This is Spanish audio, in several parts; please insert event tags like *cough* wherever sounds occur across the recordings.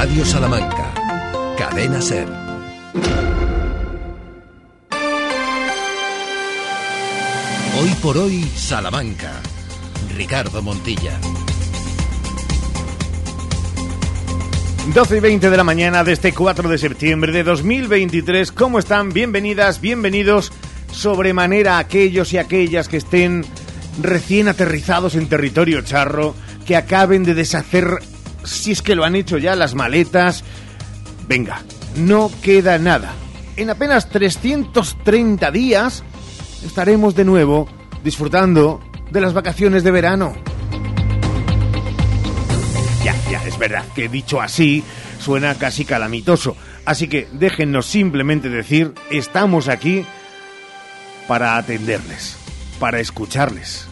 Radio Salamanca. Cadena Ser. Hoy por hoy, Salamanca. Ricardo Montilla. 12 y 20 de la mañana de este 4 de septiembre de 2023. ¿Cómo están? Bienvenidas, bienvenidos sobremanera a aquellos y aquellas que estén recién aterrizados en territorio charro, que acaben de deshacer, si es que lo han hecho ya, las maletas. Venga, no queda nada. En apenas 330 días estaremos de nuevo disfrutando de las vacaciones de verano. Ya, ya, es verdad que dicho así suena casi calamitoso. Así que déjennos simplemente decir, estamos aquí para atenderles, para escucharles,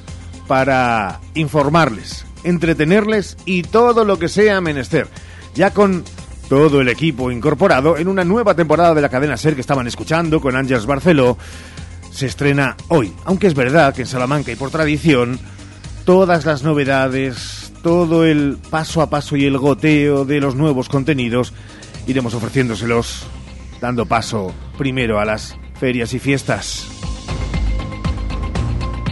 para informarles, entretenerles y todo lo que sea menester. Ya con todo el equipo incorporado en una nueva temporada de la cadena SER que estaban escuchando con Ángels Barceló, se estrena hoy. Aunque es verdad que en Salamanca y por tradición, todas las novedades, todo el paso a paso y el goteo de los nuevos contenidos, iremos ofreciéndoselos, dando paso primero a las ferias y fiestas.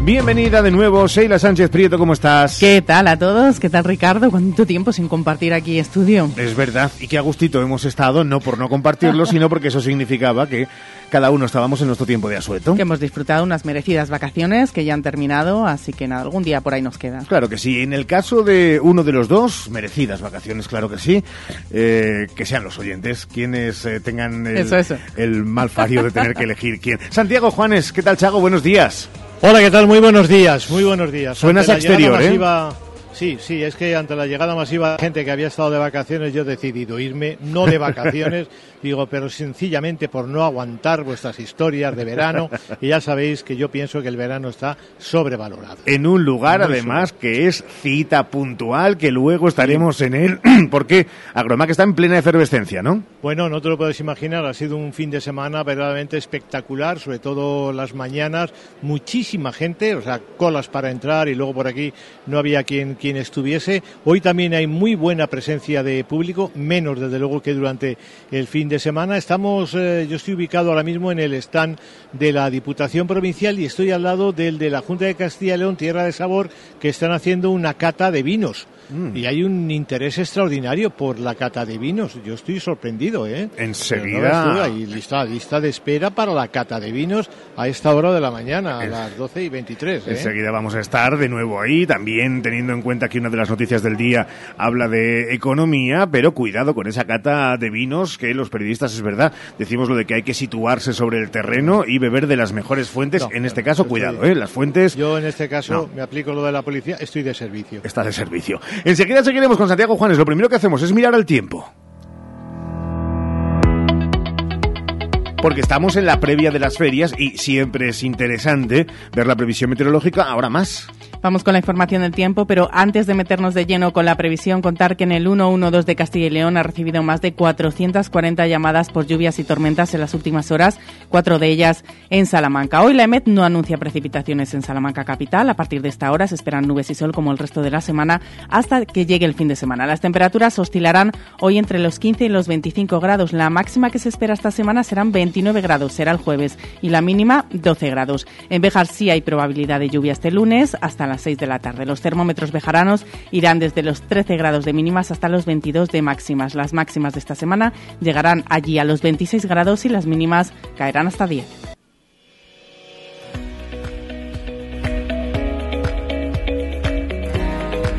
Bienvenida de nuevo, Sheila Sánchez Prieto, ¿cómo estás? ¿Qué tal a todos? ¿Qué tal Ricardo? ¿Cuánto tiempo sin compartir aquí estudio? Es verdad, y qué a gustito hemos estado, no por no compartirlo, sino porque eso significaba que cada uno estábamos en nuestro tiempo de asueto. Que hemos disfrutado unas merecidas vacaciones que ya han terminado, así que nada, algún día por ahí nos queda. Claro que sí, en el caso de uno de los dos, merecidas vacaciones, claro que sí, eh, que sean los oyentes quienes eh, tengan el, Eso, eso. el mal fario de tener que elegir quién. *laughs* Santiago Juanes, ¿qué tal Chago? Buenos días. Hola, ¿qué tal? Muy buenos días, muy buenos días. Suenas exterior, ¿eh? masiva- Sí, sí, es que ante la llegada masiva de gente que había estado de vacaciones, yo he decidido irme, no de vacaciones, *laughs* digo, pero sencillamente por no aguantar vuestras historias de verano, *laughs* y ya sabéis que yo pienso que el verano está sobrevalorado. En un lugar, Muy además, que es cita puntual, que luego estaremos en él, *clears throat* porque Agromac está en plena efervescencia, ¿no? Bueno, no te lo puedes imaginar, ha sido un fin de semana verdaderamente espectacular, sobre todo las mañanas, muchísima gente, o sea, colas para entrar y luego por aquí no había quien, quien estuviese. Hoy también hay muy buena presencia de público, menos desde luego que durante el fin de semana. Estamos, eh, yo estoy ubicado ahora mismo en el stand de la Diputación Provincial y estoy al lado del de la Junta de Castilla y León, Tierra de Sabor, que están haciendo una cata de vinos. Y hay un interés extraordinario por la cata de vinos. Yo estoy sorprendido, ¿eh? Enseguida. No lista, lista de espera para la cata de vinos a esta hora de la mañana, a las 12 y 23. ¿eh? Enseguida vamos a estar de nuevo ahí, también teniendo en cuenta que una de las noticias del día habla de economía, pero cuidado con esa cata de vinos que los periodistas, es verdad, decimos lo de que hay que situarse sobre el terreno y beber de las mejores fuentes. No, en este no, caso, estoy- cuidado, ¿eh? las fuentes Yo en este caso me aplico lo de la policía, estoy de servicio. está de servicio. Enseguida seguiremos con Santiago Juanes. Lo primero que hacemos es mirar al tiempo. Porque estamos en la previa de las ferias y siempre es interesante ver la previsión meteorológica, ahora más. Vamos con la información del tiempo, pero antes de meternos de lleno con la previsión, contar que en el 112 de Castilla y León ha recibido más de 440 llamadas por lluvias y tormentas en las últimas horas, cuatro de ellas en Salamanca. Hoy la EMET no anuncia precipitaciones en Salamanca capital. A partir de esta hora se esperan nubes y sol como el resto de la semana hasta que llegue el fin de semana. Las temperaturas oscilarán hoy entre los 15 y los 25 grados. La máxima que se espera esta semana serán 29 grados, será el jueves, y la mínima 12 grados. En Bejar sí hay probabilidad de lluvia este lunes hasta las 6 de la tarde. Los termómetros bejaranos irán desde los 13 grados de mínimas hasta los 22 de máximas. Las máximas de esta semana llegarán allí a los 26 grados y las mínimas caerán hasta 10.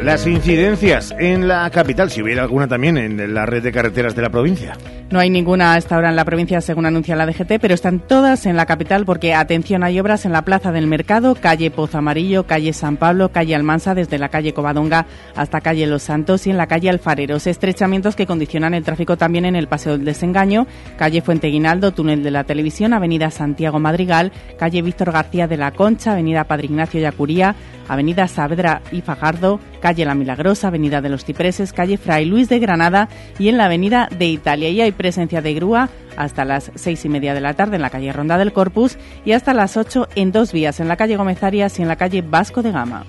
Las incidencias en la capital, si hubiera alguna también en la red de carreteras de la provincia. No hay ninguna a esta hora en la provincia, según anuncia la DGT, pero están todas en la capital porque, atención, hay obras en la Plaza del Mercado, calle Pozo Amarillo, calle San Pablo, calle Almansa, desde la calle Covadonga hasta calle Los Santos y en la calle Alfareros. Estrechamientos que condicionan el tráfico también en el Paseo del Desengaño, calle Fuente Guinaldo, túnel de la Televisión, avenida Santiago Madrigal, calle Víctor García de la Concha, avenida Padre Ignacio Yacuría, avenida Saavedra y Fajardo, calle La Milagrosa, avenida de los Cipreses, calle Fray Luis de Granada y en la avenida de Italia. Y hay presencia de grúa hasta las seis y media de la tarde en la calle Ronda del Corpus y hasta las ocho en dos vías, en la calle Gómez Arias y en la calle Vasco de Gama.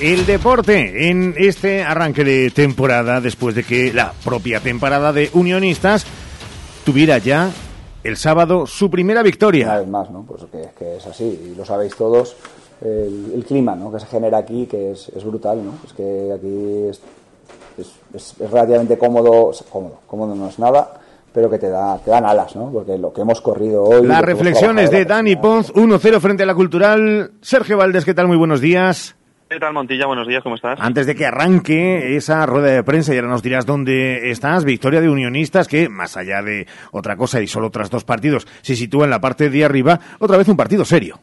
el deporte en este arranque de temporada después de que la propia temporada de Unionistas tuviera ya el sábado su primera victoria. Una vez más, ¿no? Pues que, que es así, y lo sabéis todos, el, el clima ¿no? que se genera aquí, que es, es brutal, ¿no? Es que aquí es, es, es, relativamente cómodo, cómodo, cómodo no es nada, pero que te, da, te dan alas, ¿no? Porque lo que hemos corrido hoy... Las reflexiones de Dani Ponz, 1-0 frente a la Cultural. Sergio Valdés, ¿qué tal? Muy buenos días. ¿Qué tal, Montilla? Buenos días, ¿cómo estás? Antes de que arranque esa rueda de prensa, y ahora nos dirás dónde estás, victoria de Unionistas, que más allá de otra cosa y solo tras dos partidos, se sitúa en la parte de arriba, otra vez un partido serio.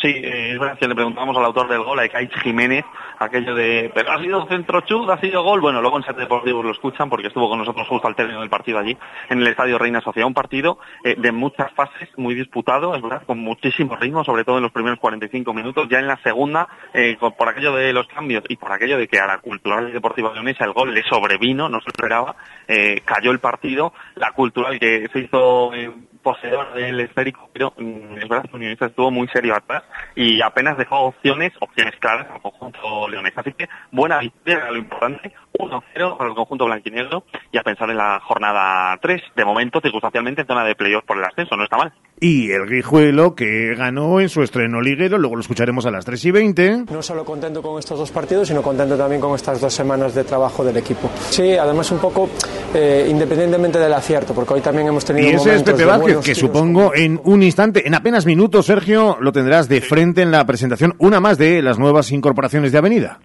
Sí, eh, que le preguntamos al autor del gol, a Ikaich Jiménez, aquello de, pero ha sido centro chud, ha sido gol. Bueno, luego en Set Deportivos lo escuchan porque estuvo con nosotros justo al término del partido allí, en el Estadio Reina Sofía. Un partido eh, de muchas fases, muy disputado, es verdad, con muchísimo ritmo, sobre todo en los primeros 45 minutos. Ya en la segunda, eh, por aquello de los cambios y por aquello de que a la Cultural Deportiva Leonesa el gol le sobrevino, no se esperaba, eh, cayó el partido. La Cultural que se hizo poseedor del esférico, pero mm, es verdad que Unionista estuvo muy serio atrás y apenas dejó opciones, opciones claras al conjunto leonés. Así que buena victoria, lo importante, 1-0 para el conjunto blanquinegro y a pensar en la jornada 3, de momento circunstancialmente en zona de playoff por el ascenso, no está mal. Y el Guijuelo que ganó en su estreno liguero, luego lo escucharemos a las 3 y 20. No solo contento con estos dos partidos, sino contento también con estas dos semanas de trabajo del equipo. Sí, además un poco eh, independientemente del acierto, porque hoy también hemos tenido y ese es Pepe Que supongo en un instante, en apenas minutos, Sergio, lo tendrás de frente en la presentación, una más de las nuevas incorporaciones de Avenida.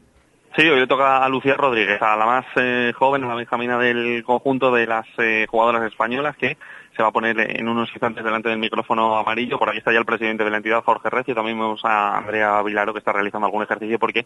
Sí, hoy le toca a Lucía Rodríguez, a la más eh, joven, a la benjamina del conjunto de las eh, jugadoras españolas que se va a poner en unos instantes delante del micrófono amarillo. Por aquí está ya el presidente de la entidad, Jorge Recio. También vemos a Andrea Vilaro, que está realizando algún ejercicio porque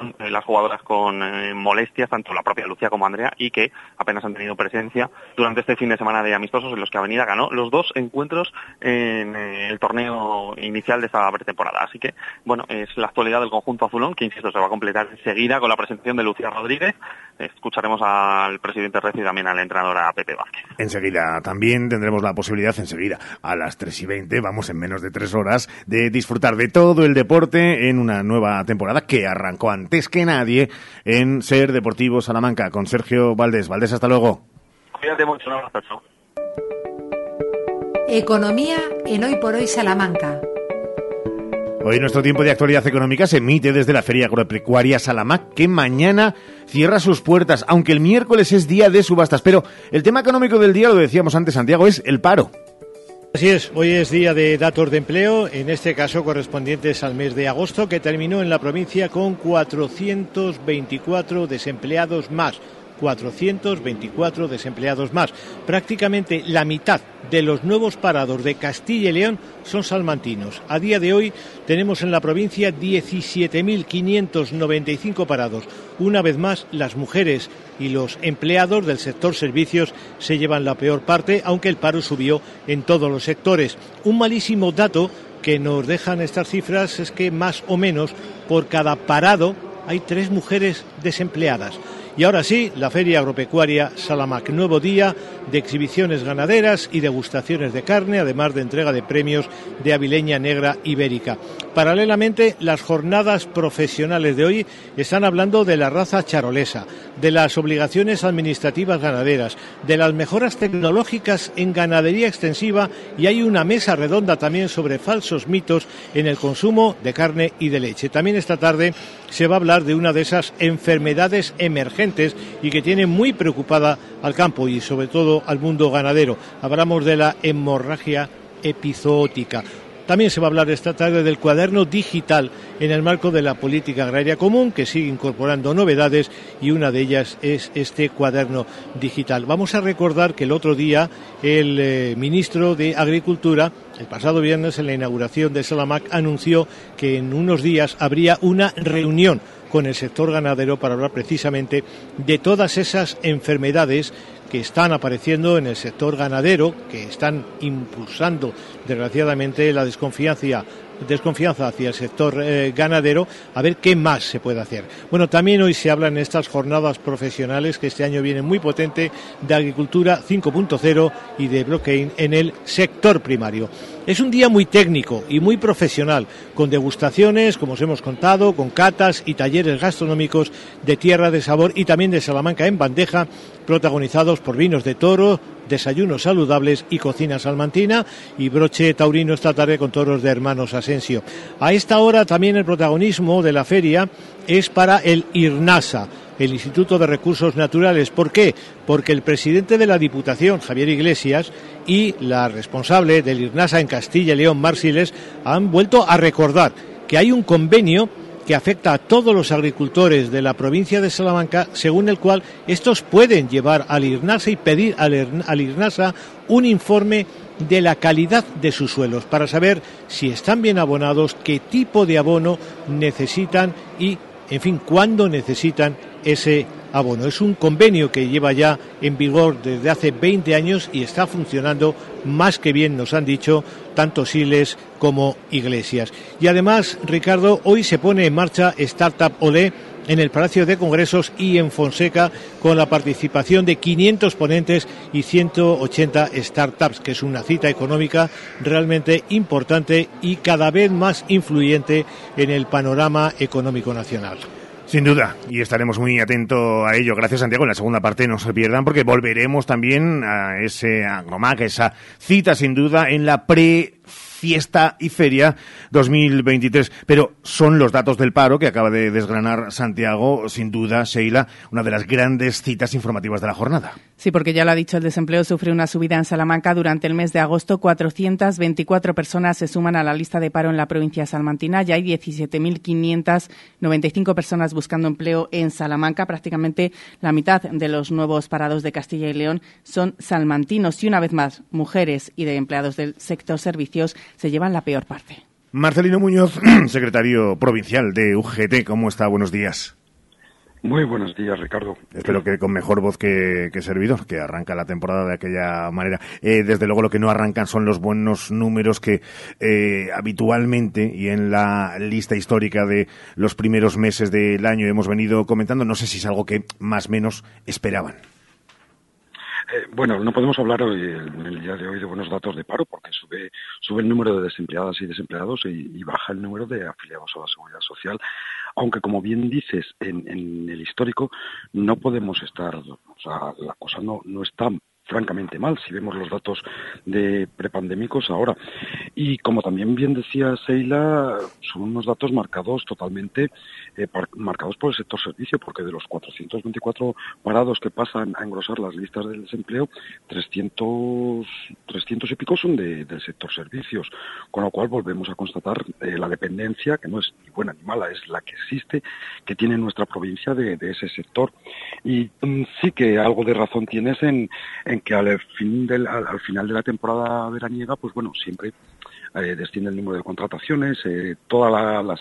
eh, las jugadoras con eh, molestias, tanto la propia Lucía como Andrea, y que apenas han tenido presencia durante este fin de semana de amistosos en los que Avenida ganó los dos encuentros en eh, el torneo inicial de esta pretemporada. Así que, bueno, es la actualidad del conjunto azulón, que insisto, se va a completar enseguida con la presentación de Lucía Rodríguez. Escucharemos al presidente Recio y también al entrenador Pepe Vázquez. Enseguida también tendremos tendremos la posibilidad enseguida, a las 3 y 20, vamos en menos de 3 horas, de disfrutar de todo el deporte en una nueva temporada que arrancó antes que nadie en Ser Deportivo Salamanca con Sergio Valdés. Valdés, hasta luego. Cuídate mucho, un abrazo. Economía en Hoy por Hoy Salamanca. Hoy nuestro tiempo de actualidad económica se emite desde la Feria Agropecuaria Salamac, que mañana cierra sus puertas, aunque el miércoles es día de subastas. Pero el tema económico del día, lo decíamos antes, Santiago, es el paro. Así es, hoy es día de datos de empleo, en este caso correspondientes al mes de agosto, que terminó en la provincia con 424 desempleados más. 424 desempleados más. Prácticamente la mitad de los nuevos parados de Castilla y León son salmantinos. A día de hoy tenemos en la provincia 17.595 parados. Una vez más, las mujeres y los empleados del sector servicios se llevan la peor parte, aunque el paro subió en todos los sectores. Un malísimo dato que nos dejan estas cifras es que más o menos por cada parado hay tres mujeres desempleadas. Y ahora sí, la Feria Agropecuaria Salamac, nuevo día de exhibiciones ganaderas y degustaciones de carne, además de entrega de premios de avileña negra ibérica. Paralelamente, las jornadas profesionales de hoy están hablando de la raza charolesa, de las obligaciones administrativas ganaderas, de las mejoras tecnológicas en ganadería extensiva y hay una mesa redonda también sobre falsos mitos en el consumo de carne y de leche. También esta tarde se va a hablar de una de esas enfermedades emergentes y que tiene muy preocupada al campo y sobre todo al mundo ganadero. Hablamos de la hemorragia epizootica. También se va a hablar esta tarde del cuaderno digital en el marco de la política agraria común, que sigue incorporando novedades y una de ellas es este cuaderno digital. Vamos a recordar que el otro día el eh, ministro de Agricultura, el pasado viernes en la inauguración de Salamac, anunció que en unos días habría una reunión con el sector ganadero para hablar precisamente de todas esas enfermedades que están apareciendo en el sector ganadero, que están impulsando desgraciadamente la desconfianza desconfianza hacia el sector eh, ganadero, a ver qué más se puede hacer. Bueno, también hoy se habla en estas jornadas profesionales que este año viene muy potente de agricultura 5.0 y de blockchain en el sector primario. Es un día muy técnico y muy profesional, con degustaciones, como os hemos contado, con catas y talleres gastronómicos de tierra de sabor y también de Salamanca en bandeja, protagonizados por vinos de toro, desayunos saludables y cocina salmantina y broche taurino esta tarde con toros de hermanos Asensio. A esta hora también el protagonismo de la feria es para el IRNASA, el Instituto de Recursos Naturales. ¿Por qué? Porque el presidente de la Diputación, Javier Iglesias, y la responsable del IRNASA en Castilla y León, Marsiles, han vuelto a recordar que hay un convenio que afecta a todos los agricultores de la provincia de Salamanca, según el cual estos pueden llevar al IRNASA y pedir al IRNASA un informe de la calidad de sus suelos para saber si están bien abonados, qué tipo de abono necesitan y, en fin, cuándo necesitan ese abono. Es un convenio que lleva ya en vigor desde hace 20 años y está funcionando más que bien, nos han dicho, tanto Siles como Iglesias. Y además, Ricardo, hoy se pone en marcha Startup Olé en el Palacio de Congresos y en Fonseca con la participación de 500 ponentes y 180 startups, que es una cita económica realmente importante y cada vez más influyente en el panorama económico nacional. Sin duda, y estaremos muy atentos a ello. Gracias, Santiago. En la segunda parte no se pierdan porque volveremos también a ese Agromac, esa cita sin duda en la pre fiesta y feria 2023. Pero son los datos del paro que acaba de desgranar Santiago, sin duda, Sheila, una de las grandes citas informativas de la jornada. Sí, porque ya lo ha dicho, el desempleo sufre una subida en Salamanca. Durante el mes de agosto, 424 personas se suman a la lista de paro en la provincia salmantina. Ya hay 17.595 personas buscando empleo en Salamanca. Prácticamente la mitad de los nuevos parados de Castilla y León son salmantinos. Y una vez más, mujeres y de empleados del sector servicios se llevan la peor parte. Marcelino Muñoz, *clears throat* secretario provincial de UGT, ¿cómo está? Buenos días. Muy buenos días, Ricardo. Espero que con mejor voz que, servidor, que arranca la temporada de aquella manera. Eh, desde luego lo que no arrancan son los buenos números que eh, habitualmente y en la lista histórica de los primeros meses del año hemos venido comentando. No sé si es algo que más o menos esperaban. Eh, bueno, no podemos hablar hoy, en el día de hoy de buenos datos de paro porque sube, sube el número de desempleadas y desempleados y, baja el número de afiliados a la seguridad social. Aunque, como bien dices, en, en el histórico no podemos estar, o sea, la cosa no, no está francamente mal si vemos los datos de prepandémicos ahora. Y como también bien decía Seila, son unos datos marcados totalmente, eh, marcados por el sector servicio, porque de los 424 parados que pasan a engrosar las listas del desempleo, 300, 300 y pico son del sector servicios, con lo cual volvemos a constatar eh, la dependencia, que no es ni buena ni mala, es la que existe, que tiene nuestra provincia de, ese sector. Y mm, sí que algo de razón tienes en que al, fin del, al, final de la temporada veraniega, pues bueno, siempre eh, desciende el número de contrataciones, eh, toda la, la,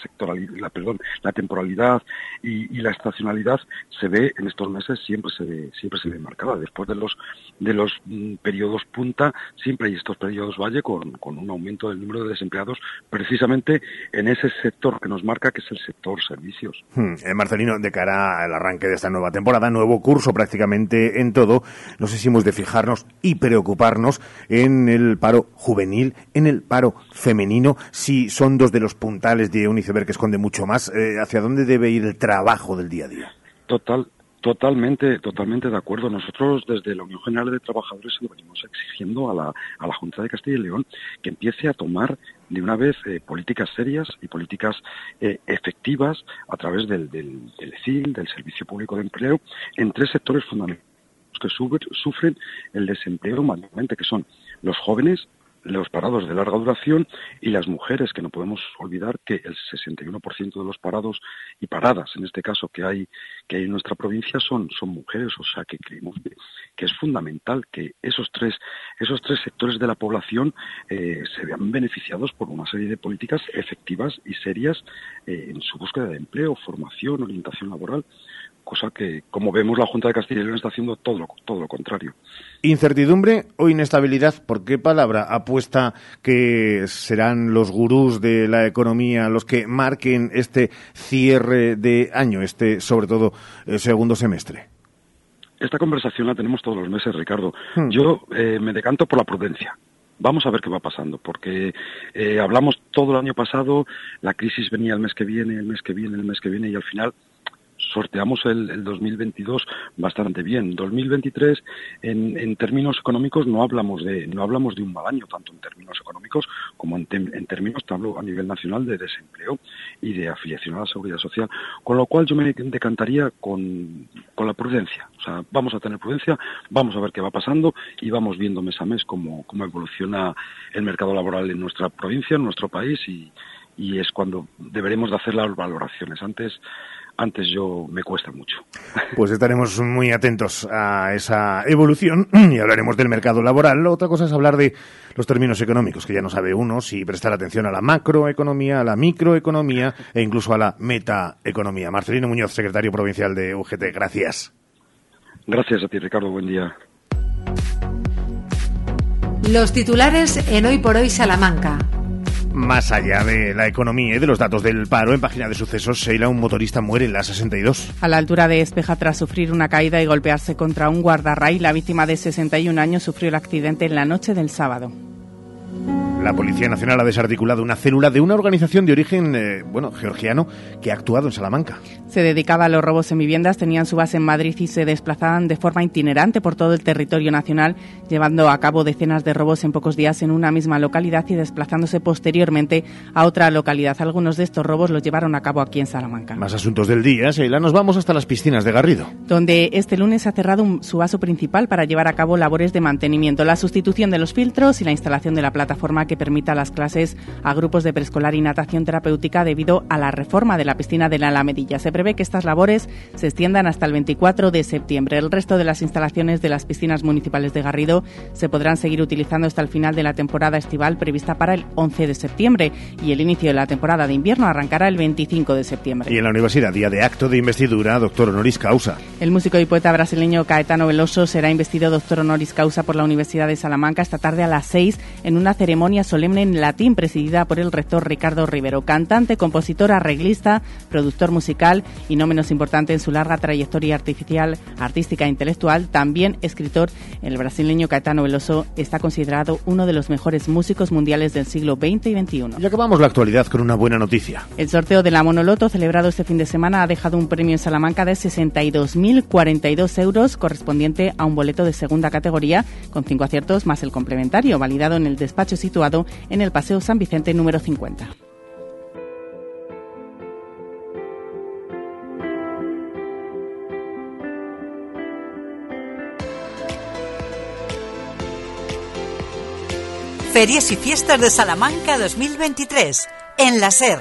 la, perdón, la temporalidad y, la estacionalidad se ve en estos meses siempre se ve, siempre se ve marcada. Después de los de los mm, periodos punta, siempre hay estos periodos valle con, con, un aumento del número de desempleados, precisamente en ese sector que nos marca, que es el sector servicios. Hmm, eh, Marcelino, de cara al arranque de esta nueva temporada, nuevo curso prácticamente en todo, no sé si hemos de fijarnos y preocuparnos en el paro juvenil, en el paro femenino, si son dos de los puntales de un iceberg que esconde mucho más, eh, ¿hacia dónde debe ir el trabajo del día a día? Total, Totalmente, totalmente de acuerdo. Nosotros desde la Unión General de Trabajadores lo venimos exigiendo a la, a la Junta de Castilla y León que empiece a tomar de una vez eh, políticas serias y políticas eh, efectivas a través del, del, del del Servicio Público de Empleo, en tres sectores fundamentales que sufren el desempleo mayormente, que son los jóvenes, los parados de larga duración y las mujeres, que no podemos olvidar que el 61% de los parados y paradas, en este caso, que hay, que hay en nuestra provincia son, son mujeres, o sea que creemos que es fundamental que esos tres, esos tres sectores de la población eh, se vean beneficiados por una serie de políticas efectivas y serias eh, en su búsqueda de empleo, formación, orientación laboral cosa que, como vemos, la Junta de Castilla y León está haciendo todo lo, todo lo contrario. Incertidumbre o inestabilidad, ¿por qué palabra apuesta que serán los gurús de la economía los que marquen este cierre de año, este, sobre todo, eh, segundo semestre? Esta conversación la tenemos todos los meses, Ricardo. Hmm. Yo eh, me decanto por la prudencia. vamos a ver qué va pasando, porque eh, hablamos todo el año pasado, la crisis venía el mes que viene, el mes que viene, el mes que viene, y al final sorteamos el, el 2022 bastante bien. 2023, en, en, términos económicos, no hablamos de no hablamos de un mal año, tanto en términos económicos como en, en términos, a nivel nacional, de desempleo y de afiliación a la seguridad social. Con lo cual yo me decantaría con, con la prudencia. O sea, vamos a tener prudencia, vamos a ver qué va pasando y vamos viendo mes a mes cómo, cómo evoluciona el mercado laboral en nuestra provincia, en nuestro país y, y es cuando deberemos de hacer las valoraciones. Antes antes yo me cuesta mucho. *laughs* Pues estaremos muy atentos a esa evolución *clears throat* y hablaremos del mercado laboral. Otra cosa es hablar de los términos económicos, que ya no sabe uno si prestar atención a la macroeconomía, a la microeconomía e incluso a la metaeconomía. Marcelino Muñoz, secretario provincial de UGT, gracias. Gracias a ti, Ricardo. Buen día. Los titulares en Hoy por Hoy Salamanca. Más allá de la economía y de los datos del paro, en página de sucesos, Sheila, un motorista muere en la 62. A la altura de Espeja, tras sufrir una caída y golpearse contra un guardarray, la víctima de 61 años sufrió el accidente en la noche del sábado. La Policía Nacional ha desarticulado una célula de una organización de origen, eh, bueno, georgiano, que ha actuado en Salamanca. Se dedicaba a los robos en viviendas, tenían su base en Madrid y se desplazaban de forma itinerante por todo el territorio nacional, llevando a cabo decenas de robos en pocos días en una misma localidad y desplazándose posteriormente a otra localidad. Algunos de estos robos los llevaron a cabo aquí en Salamanca. Más asuntos del día, Sheila, nos vamos hasta las piscinas de Garrido. Donde este lunes ha cerrado un, su vaso principal para llevar a cabo labores de mantenimiento, la sustitución de los filtros y la instalación de la plataforma que permita las clases a grupos de preescolar y natación terapéutica debido a la reforma de la piscina de la Alamedilla. Se prevé que estas labores se extiendan hasta el 24 de septiembre. El resto de las instalaciones de las piscinas municipales de Garrido se podrán seguir utilizando hasta el final de la temporada estival prevista para el 11 de septiembre y el inicio de la temporada de invierno arrancará el 25 de septiembre. Y en la universidad, día de acto de investidura, doctor honoris causa. El músico y poeta brasileño Caetano Veloso será investido doctor honoris causa por la Universidad de Salamanca esta tarde a las 6 en una ceremonia solemne en latín presidida por el rector Ricardo Rivero, cantante, compositor, arreglista, productor musical y no menos importante en su larga trayectoria artificial, artística e intelectual, también escritor, el brasileño Caetano Veloso está considerado uno de los mejores músicos mundiales del siglo XX y XXI. Y acabamos la actualidad con una buena noticia. El sorteo de la Monoloto celebrado este fin de semana ha dejado un premio en Salamanca de 62.042 euros correspondiente a un boleto de segunda categoría con cinco aciertos más el complementario validado en el despacho situado en el Paseo San Vicente número 50. Ferias y Fiestas de Salamanca 2023 en la SER.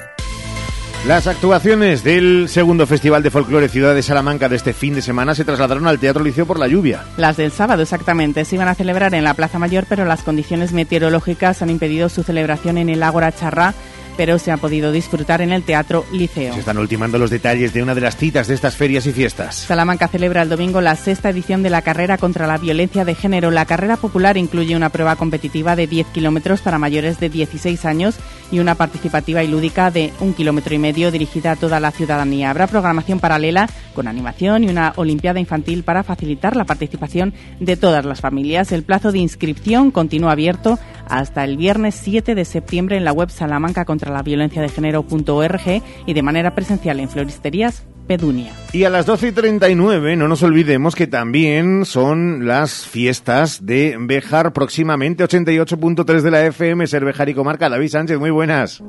Las actuaciones del segundo Festival de Folclore Ciudad de Salamanca de este fin de semana se trasladaron al Teatro Liceo por la lluvia. Las del sábado exactamente se iban a celebrar en la Plaza Mayor, pero las condiciones meteorológicas han impedido su celebración en el Ágora Charrá pero se ha podido disfrutar en el Teatro Liceo. Se están ultimando los detalles de una de las citas de estas ferias y fiestas. Salamanca celebra el domingo la sexta edición de la carrera contra la violencia de género. La carrera popular incluye una prueba competitiva de 10 kilómetros para mayores de 16 años y una participativa y lúdica de un kilómetro y medio dirigida a toda la ciudadanía. Habrá programación paralela con animación y una olimpiada infantil para facilitar la participación de todas las familias. El plazo de inscripción continúa abierto hasta el viernes 7 de septiembre en la web Salamanca contra la violencia de género.org y de manera presencial en floristerías Pedunia. Y a las 12 y 39 no nos olvidemos que también son las fiestas de Bejar próximamente 88.3 de la FM Ser Bejar y Comarca. David Sánchez, muy buenas.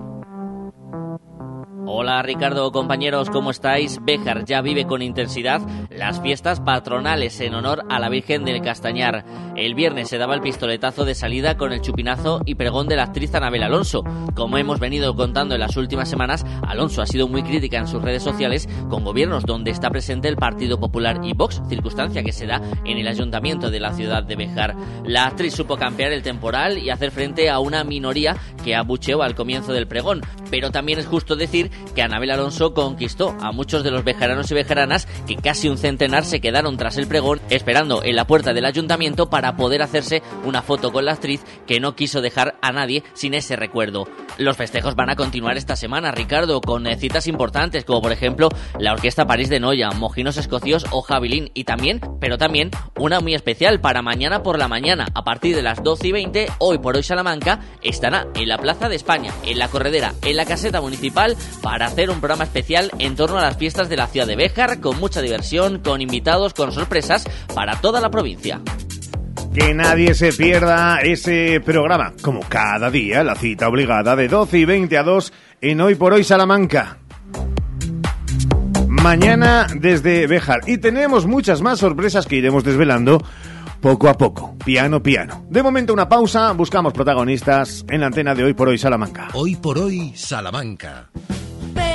Hola Ricardo, compañeros, ¿cómo estáis? Béjar ya vive con intensidad las fiestas patronales en honor a la Virgen del Castañar. El viernes se daba el pistoletazo de salida con el chupinazo y pregón de la actriz Anabel Alonso. Como hemos venido contando en las últimas semanas, Alonso ha sido muy crítica en sus redes sociales con gobiernos donde está presente el Partido Popular y Vox, circunstancia que se da en el ayuntamiento de la ciudad de Béjar. La actriz supo campear el temporal y hacer frente a una minoría que abucheó al comienzo del pregón, pero también es justo decir que Anabel Alonso conquistó a muchos de los bejaranos y bejaranas que casi un centenar se quedaron tras el pregón esperando en la puerta del ayuntamiento para poder hacerse una foto con la actriz que no quiso dejar a nadie sin ese recuerdo. Los festejos van a continuar esta semana, Ricardo, con eh, citas importantes como por ejemplo la Orquesta París de Noya, Mojinos Escocios o Javilín y también, pero también una muy especial para mañana por la mañana a partir de las 12 y 20, hoy por hoy Salamanca estará en la Plaza de España, en la Corredera, en la Caseta Municipal para hacer un programa especial en torno a las fiestas de la ciudad de Béjar con mucha diversión, con invitados, con sorpresas para toda la provincia. Que nadie se pierda ese programa, como cada día, la cita obligada de 12 y 20 a 2 en Hoy por Hoy Salamanca. Mañana desde Béjar. Y tenemos muchas más sorpresas que iremos desvelando poco a poco, piano piano. De momento una pausa, buscamos protagonistas en la antena de Hoy por Hoy Salamanca. Hoy por Hoy Salamanca.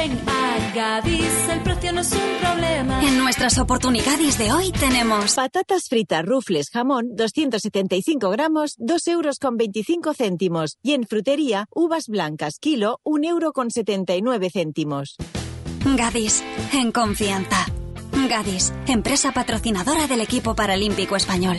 Ven a Gadis, el precio no es un problema. En nuestras oportunidades de hoy tenemos patatas fritas, rufles, jamón, 275 gramos, 2 euros con 25 céntimos. Y en frutería, uvas blancas, kilo, 1 euro con 79 céntimos. Gadis, en confianza. Gadis, empresa patrocinadora del equipo paralímpico español.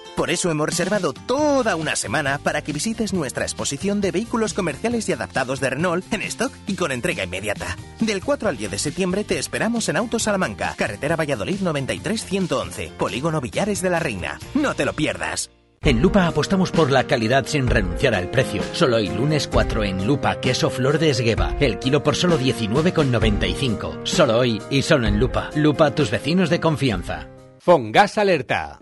Por eso hemos reservado toda una semana para que visites nuestra exposición de vehículos comerciales y adaptados de Renault en stock y con entrega inmediata. Del 4 al 10 de septiembre te esperamos en Auto Salamanca, carretera Valladolid 93-111, Polígono Villares de la Reina. No te lo pierdas. En Lupa apostamos por la calidad sin renunciar al precio. Solo hoy lunes 4 en Lupa, queso flor de esgueva. El kilo por solo 19,95. Solo hoy y solo en Lupa. Lupa, tus vecinos de confianza. Fongas Alerta.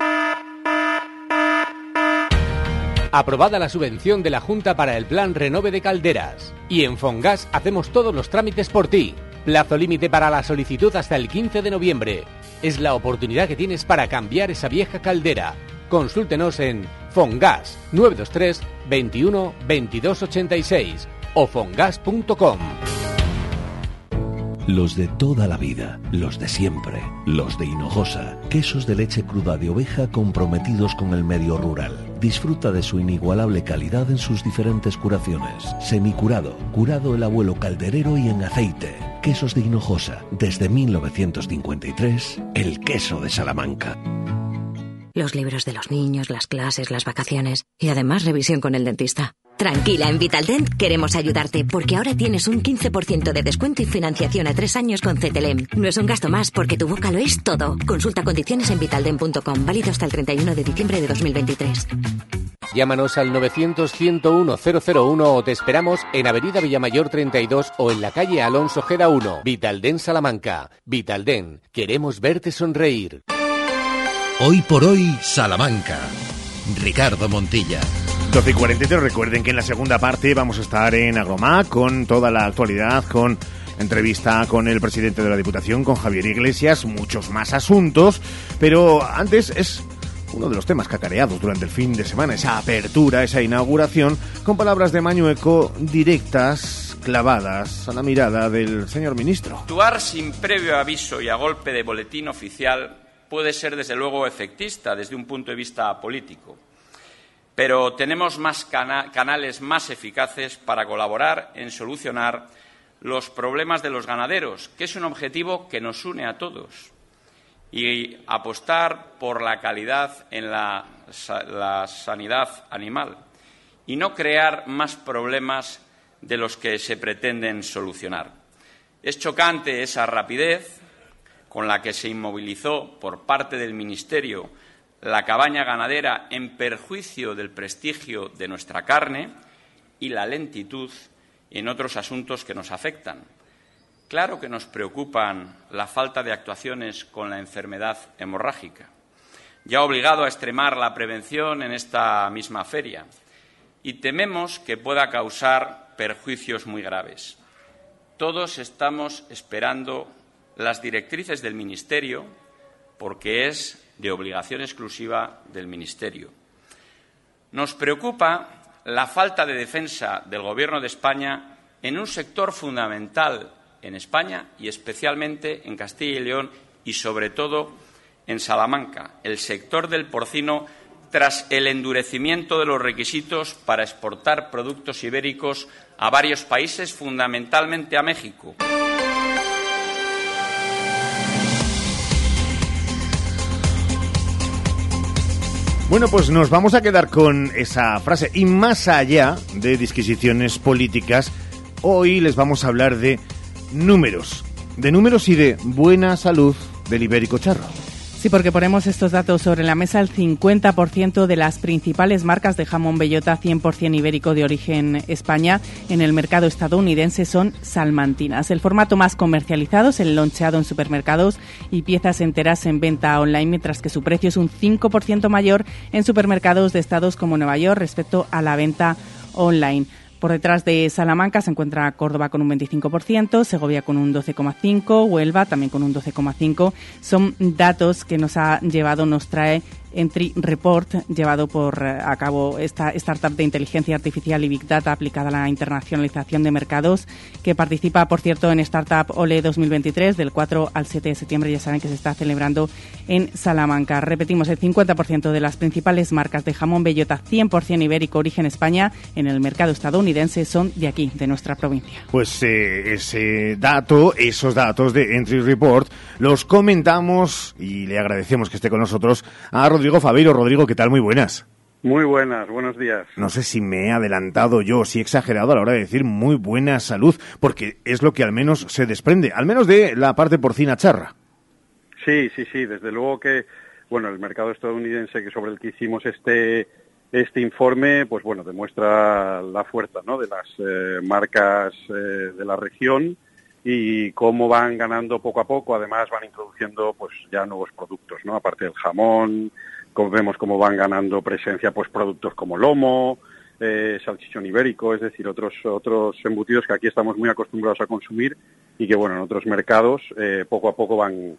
Aprobada la subvención de la Junta para el Plan Renove de Calderas. Y en Fongas hacemos todos los trámites por ti. Plazo límite para la solicitud hasta el 15 de noviembre. Es la oportunidad que tienes para cambiar esa vieja caldera. Consúltenos en Fongas 923 21 22 86 o fongas.com. Los de toda la vida, los de siempre, los de Hinojosa, quesos de leche cruda de oveja comprometidos con el medio rural. Disfruta de su inigualable calidad en sus diferentes curaciones. Semicurado, curado el abuelo calderero y en aceite. Quesos de Hinojosa, desde 1953, el queso de Salamanca. Los libros de los niños, las clases, las vacaciones y además revisión con el dentista. Tranquila, en Vitaldent queremos ayudarte porque ahora tienes un 15% de descuento y financiación a tres años con CTLM. No es un gasto más porque tu boca lo es todo. Consulta condiciones en vitaldent.com, válido hasta el 31 de diciembre de 2023. Llámanos al 900-101-001 o te esperamos en Avenida Villamayor 32 o en la calle Alonso Gera 1, Vitalden Salamanca. Vitalden, queremos verte sonreír. Hoy por hoy, Salamanca. Ricardo Montilla. 12 y 43, recuerden que en la segunda parte vamos a estar en Agromá con toda la actualidad, con entrevista con el presidente de la Diputación, con Javier Iglesias, muchos más asuntos, pero antes es uno de los temas cacareados durante el fin de semana, esa apertura, esa inauguración, con palabras de Mañueco directas, clavadas a la mirada del señor ministro. Actuar sin previo aviso y a golpe de boletín oficial puede ser desde luego efectista desde un punto de vista político pero tenemos más canales más eficaces para colaborar en solucionar los problemas de los ganaderos, que es un objetivo que nos une a todos, y apostar por la calidad en la, la sanidad animal y no crear más problemas de los que se pretenden solucionar. Es chocante esa rapidez con la que se inmovilizó por parte del Ministerio la cabaña ganadera en perjuicio del prestigio de nuestra carne y la lentitud en otros asuntos que nos afectan. Claro que nos preocupan la falta de actuaciones con la enfermedad hemorrágica. Ya obligado a extremar la prevención en esta misma feria y tememos que pueda causar perjuicios muy graves. Todos estamos esperando las directrices del Ministerio porque es de obligación exclusiva del Ministerio. Nos preocupa la falta de defensa del Gobierno de España en un sector fundamental en España y especialmente en Castilla y León y sobre todo en Salamanca, el sector del porcino tras el endurecimiento de los requisitos para exportar productos ibéricos a varios países, fundamentalmente a México. Bueno, pues nos vamos a quedar con esa frase. Y más allá de disquisiciones políticas, hoy les vamos a hablar de números. De números y de buena salud del ibérico charro. Sí, porque ponemos estos datos sobre la mesa. El 50% de las principales marcas de jamón bellota 100% ibérico de origen España en el mercado estadounidense son salmantinas. El formato más comercializado es el loncheado en supermercados y piezas enteras en venta online, mientras que su precio es un 5% mayor en supermercados de estados como Nueva York respecto a la venta online. Por detrás de Salamanca se encuentra Córdoba con un 25%, Segovia con un 12,5%, Huelva también con un 12,5%. Son datos que nos ha llevado, nos trae Entry Report, llevado por eh, a cabo esta startup de inteligencia artificial y Big Data aplicada a la internacionalización de mercados, que participa, por cierto, en Startup OLE 2023 del 4 al 7 de septiembre. Ya saben que se está celebrando en Salamanca. Repetimos, el 50% de las principales marcas de jamón bellota 100% ibérico origen España en el mercado estadounidense son de aquí, de nuestra provincia. Pues eh, ese dato, esos datos de Entry Report, los comentamos y le agradecemos que esté con nosotros a Rodrigo Fabeiro. Rodrigo, ¿qué tal? Muy buenas. Muy buenas, buenos días. No sé si me he adelantado yo, si he exagerado a la hora de decir muy buena salud, porque es lo que al menos se desprende, al menos de la parte porcina charra. Sí, sí, sí, desde luego que, bueno, el mercado estadounidense que sobre el que hicimos este este informe, pues bueno, demuestra la fuerza, ¿no? De las eh, marcas eh, de la región y cómo van ganando poco a poco, además van introduciendo pues ya nuevos productos, ¿no? Aparte del jamón, vemos cómo van ganando presencia pues productos como lomo, eh, salchichón ibérico, es decir, otros otros embutidos que aquí estamos muy acostumbrados a consumir y que bueno, en otros mercados eh, poco a poco van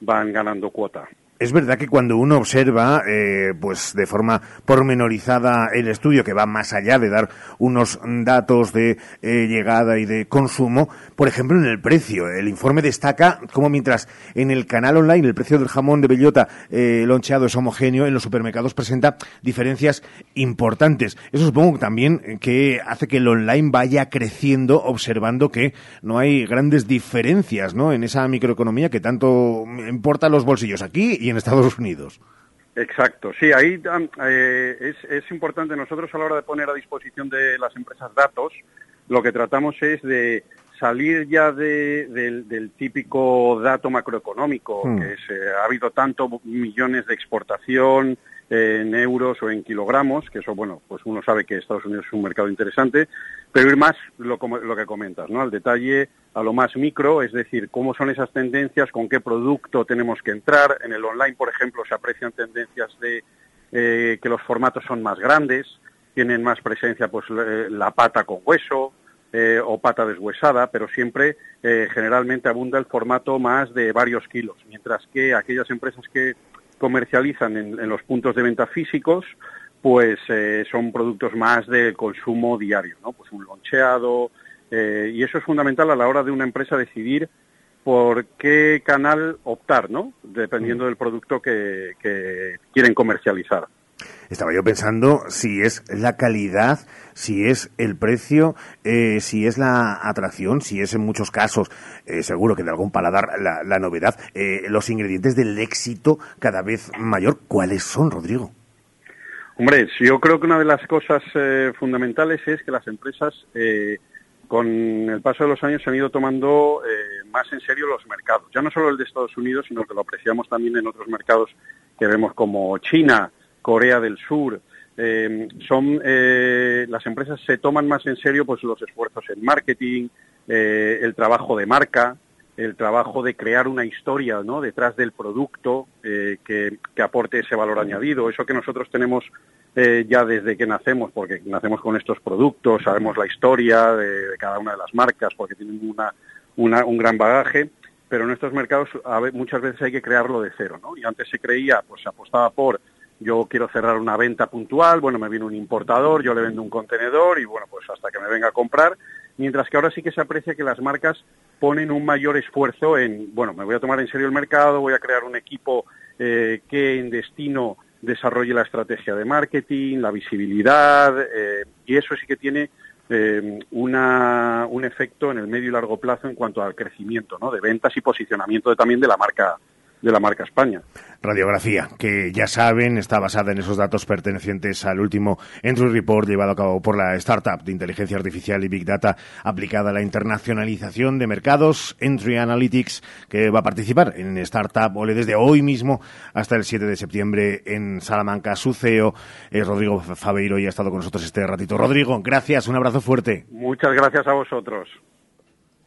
van ganando cuota. Es verdad que cuando uno observa, eh, pues de forma pormenorizada el estudio, que va más allá de dar unos datos de eh, llegada y de consumo, por ejemplo, en el precio, el informe destaca como mientras en el canal online el precio del jamón de bellota eh, loncheado es homogéneo, en los supermercados presenta diferencias importantes. Eso supongo también que hace que el online vaya creciendo, observando que no hay grandes diferencias, ¿no? En esa microeconomía que tanto importa los bolsillos aquí y en Estados Unidos. Exacto, sí, ahí eh, es, es, importante nosotros a la hora de poner a disposición de las empresas datos, lo que tratamos es de salir ya de, del, típico dato macroeconómico, hmm. que se, ha habido tanto millones de exportación, en euros o en kilogramos, que eso, bueno, pues uno sabe que Estados Unidos es un mercado interesante, pero ir más lo, lo que comentas, ¿no? Al detalle, a lo más micro, es decir, cómo son esas tendencias, con qué producto tenemos que entrar. En el online, por ejemplo, se aprecian tendencias de eh, que los formatos son más grandes, tienen más presencia, pues la pata con hueso, eh, o pata deshuesada, pero siempre eh, generalmente abunda el formato más de varios kilos, mientras que aquellas empresas que comercializan en, los puntos de venta físicos, pues eh, son productos más de consumo diario, ¿no? Pues un loncheado, eh, y eso es fundamental a la hora de una empresa decidir por qué canal optar, ¿no? Dependiendo mm. del producto que quieren comercializar. Estaba yo pensando si es la calidad, si es el precio, eh, si es la atracción, si es en muchos casos, eh, seguro que de algún paladar, la, novedad, eh, los ingredientes del éxito cada vez mayor. ¿Cuáles son, Rodrigo? Hombre, yo creo que una de las cosas fundamentales es que las empresas, con el paso de los años, se han ido tomando más en serio los mercados. Ya no solo el de Estados Unidos, sino que lo apreciamos también en otros mercados que vemos como China, Corea del Sur, eh, son eh, las empresas se toman más en serio pues los esfuerzos en marketing, eh, el trabajo de marca, el trabajo de crear una historia ¿no? detrás del producto que, aporte ese valor añadido. Eso que nosotros tenemos eh, ya desde que nacemos, porque nacemos con estos productos, sabemos la historia de, cada una de las marcas, porque tienen una, un gran bagaje, pero en estos mercados muchas veces hay que crearlo de cero, ¿no? Y antes se creía, pues se apostaba por yo quiero cerrar una venta puntual, bueno, me viene un importador, yo le vendo un contenedor y bueno, pues hasta que me venga a comprar, mientras que ahora sí que se aprecia que las marcas ponen un mayor esfuerzo en, bueno, me voy a tomar en serio el mercado, voy a crear un equipo eh, que en destino desarrolle la estrategia de marketing, la visibilidad, eh, y eso sí que tiene eh, un efecto en el medio y largo plazo en cuanto al crecimiento ¿no? de ventas y posicionamiento también de la marca de la marca España. Radiografía, que ya saben, está basada en esos datos pertenecientes al último Entry Report llevado a cabo por la startup de inteligencia artificial y Big Data aplicada a la internacionalización de mercados, Entry Analytics, que va a participar en Startup Ole desde hoy mismo hasta el 7 de septiembre en Salamanca. Su CEO es Rodrigo Fabeiro y ha estado con nosotros este ratito. Rodrigo, gracias, un abrazo fuerte. Muchas gracias a vosotros.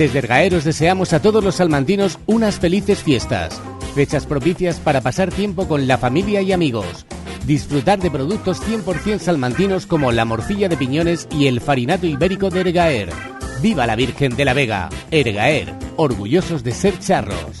Desde Ergaeros deseamos a todos los salmantinos unas felices fiestas. Fechas propicias para pasar tiempo con la familia y amigos. Disfrutar de productos 100% salmantinos como la morcilla de piñones y el farinato ibérico de Ergaer. ¡Viva la Virgen de la Vega! Ergaer, orgullosos de ser charros.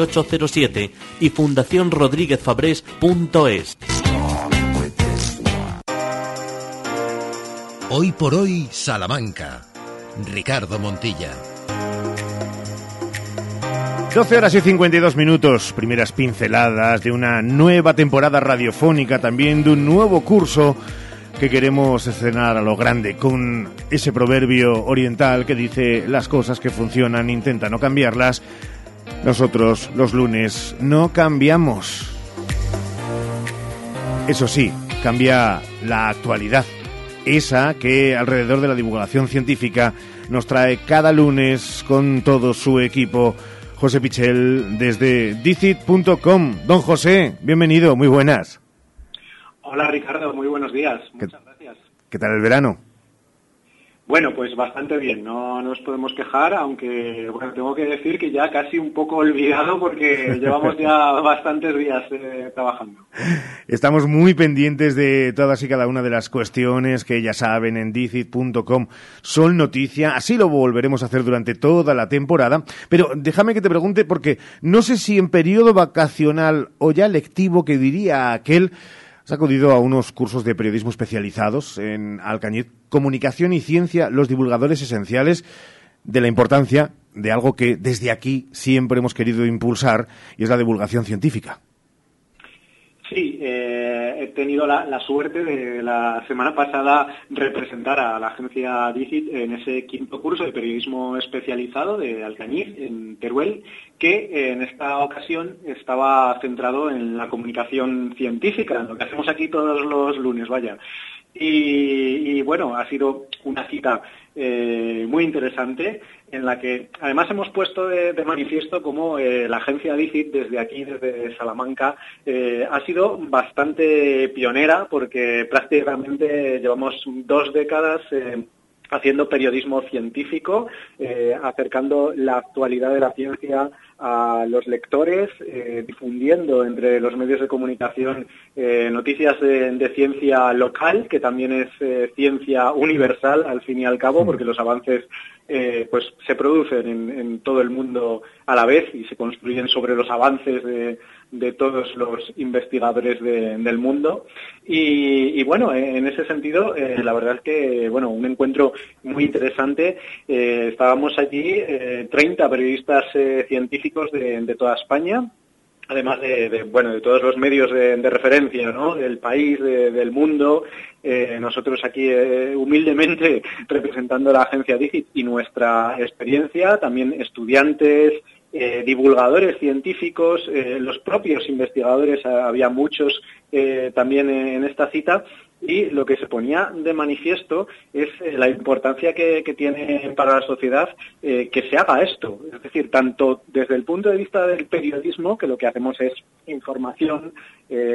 807 y fundacionrodríguezfabres.es. Hoy por hoy, Salamanca. Ricardo Montilla. 12 horas y 52 minutos, primeras pinceladas de una nueva temporada radiofónica, también de un nuevo curso que queremos escenar a lo grande, con ese proverbio oriental que dice las cosas que funcionan, intenta no cambiarlas, nosotros los lunes no cambiamos. Eso sí, cambia la actualidad, esa que alrededor de la divulgación científica nos trae cada lunes con todo su equipo. José Pichel desde dicit.com. Don José, bienvenido, muy buenas. Hola Ricardo, muy buenos días. Muchas gracias. ¿Qué tal el verano? Bueno, pues bastante bien, no nos podemos quejar, aunque bueno, tengo que decir que ya casi un poco olvidado porque *laughs* llevamos ya bastantes días eh, trabajando. Estamos muy pendientes de todas y cada una de las cuestiones que ya saben en dicit.com son noticia, así lo volveremos a hacer durante toda la temporada, pero déjame que te pregunte porque no sé si en periodo vacacional o ya lectivo que diría aquel Has acudido a unos cursos de periodismo especializados en Alcañiz, comunicación y ciencia, los divulgadores esenciales de la importancia de algo que desde aquí siempre hemos querido impulsar y es la divulgación científica. Sí, eh, he tenido la, suerte de la semana pasada representar a la agencia DICIT en ese quinto curso de periodismo especializado de Alcañiz, en Teruel, que en esta ocasión estaba centrado en la comunicación científica, en lo que hacemos aquí todos los lunes, vaya. Y, bueno, ha sido una cita eh, muy interesante en la que además hemos puesto de, manifiesto cómo eh, la agencia DICIT desde aquí, desde Salamanca, eh, ha sido bastante pionera porque prácticamente llevamos dos décadas haciendo periodismo científico, acercando la actualidad de la ciencia a los lectores, eh, difundiendo entre los medios de comunicación eh, noticias de, ciencia local, que también es eh, ciencia universal al fin y al cabo, porque los avances pues se producen en, todo el mundo a la vez y se construyen sobre los avances de, de todos los investigadores del mundo. Y, bueno, en ese sentido, eh, la verdad es que, bueno, un encuentro muy interesante. Eh, estábamos allí 30 periodistas científicos de, toda España, además de, bueno de todos los medios de, referencia ¿no? del país del mundo nosotros aquí humildemente *laughs* representando la agencia Digit y nuestra experiencia también estudiantes eh, divulgadores científicos, eh, los propios investigadores, eh, había muchos también en esta cita, y lo que se ponía de manifiesto es la importancia que, tiene para la sociedad que se haga esto. Es decir, tanto desde el punto de vista del periodismo, que lo que hacemos es información,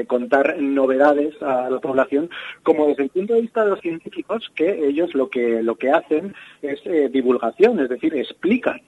contar novedades a la población, como desde el punto de vista de los científicos, que ellos lo que, lo que hacen es divulgación, es decir, explican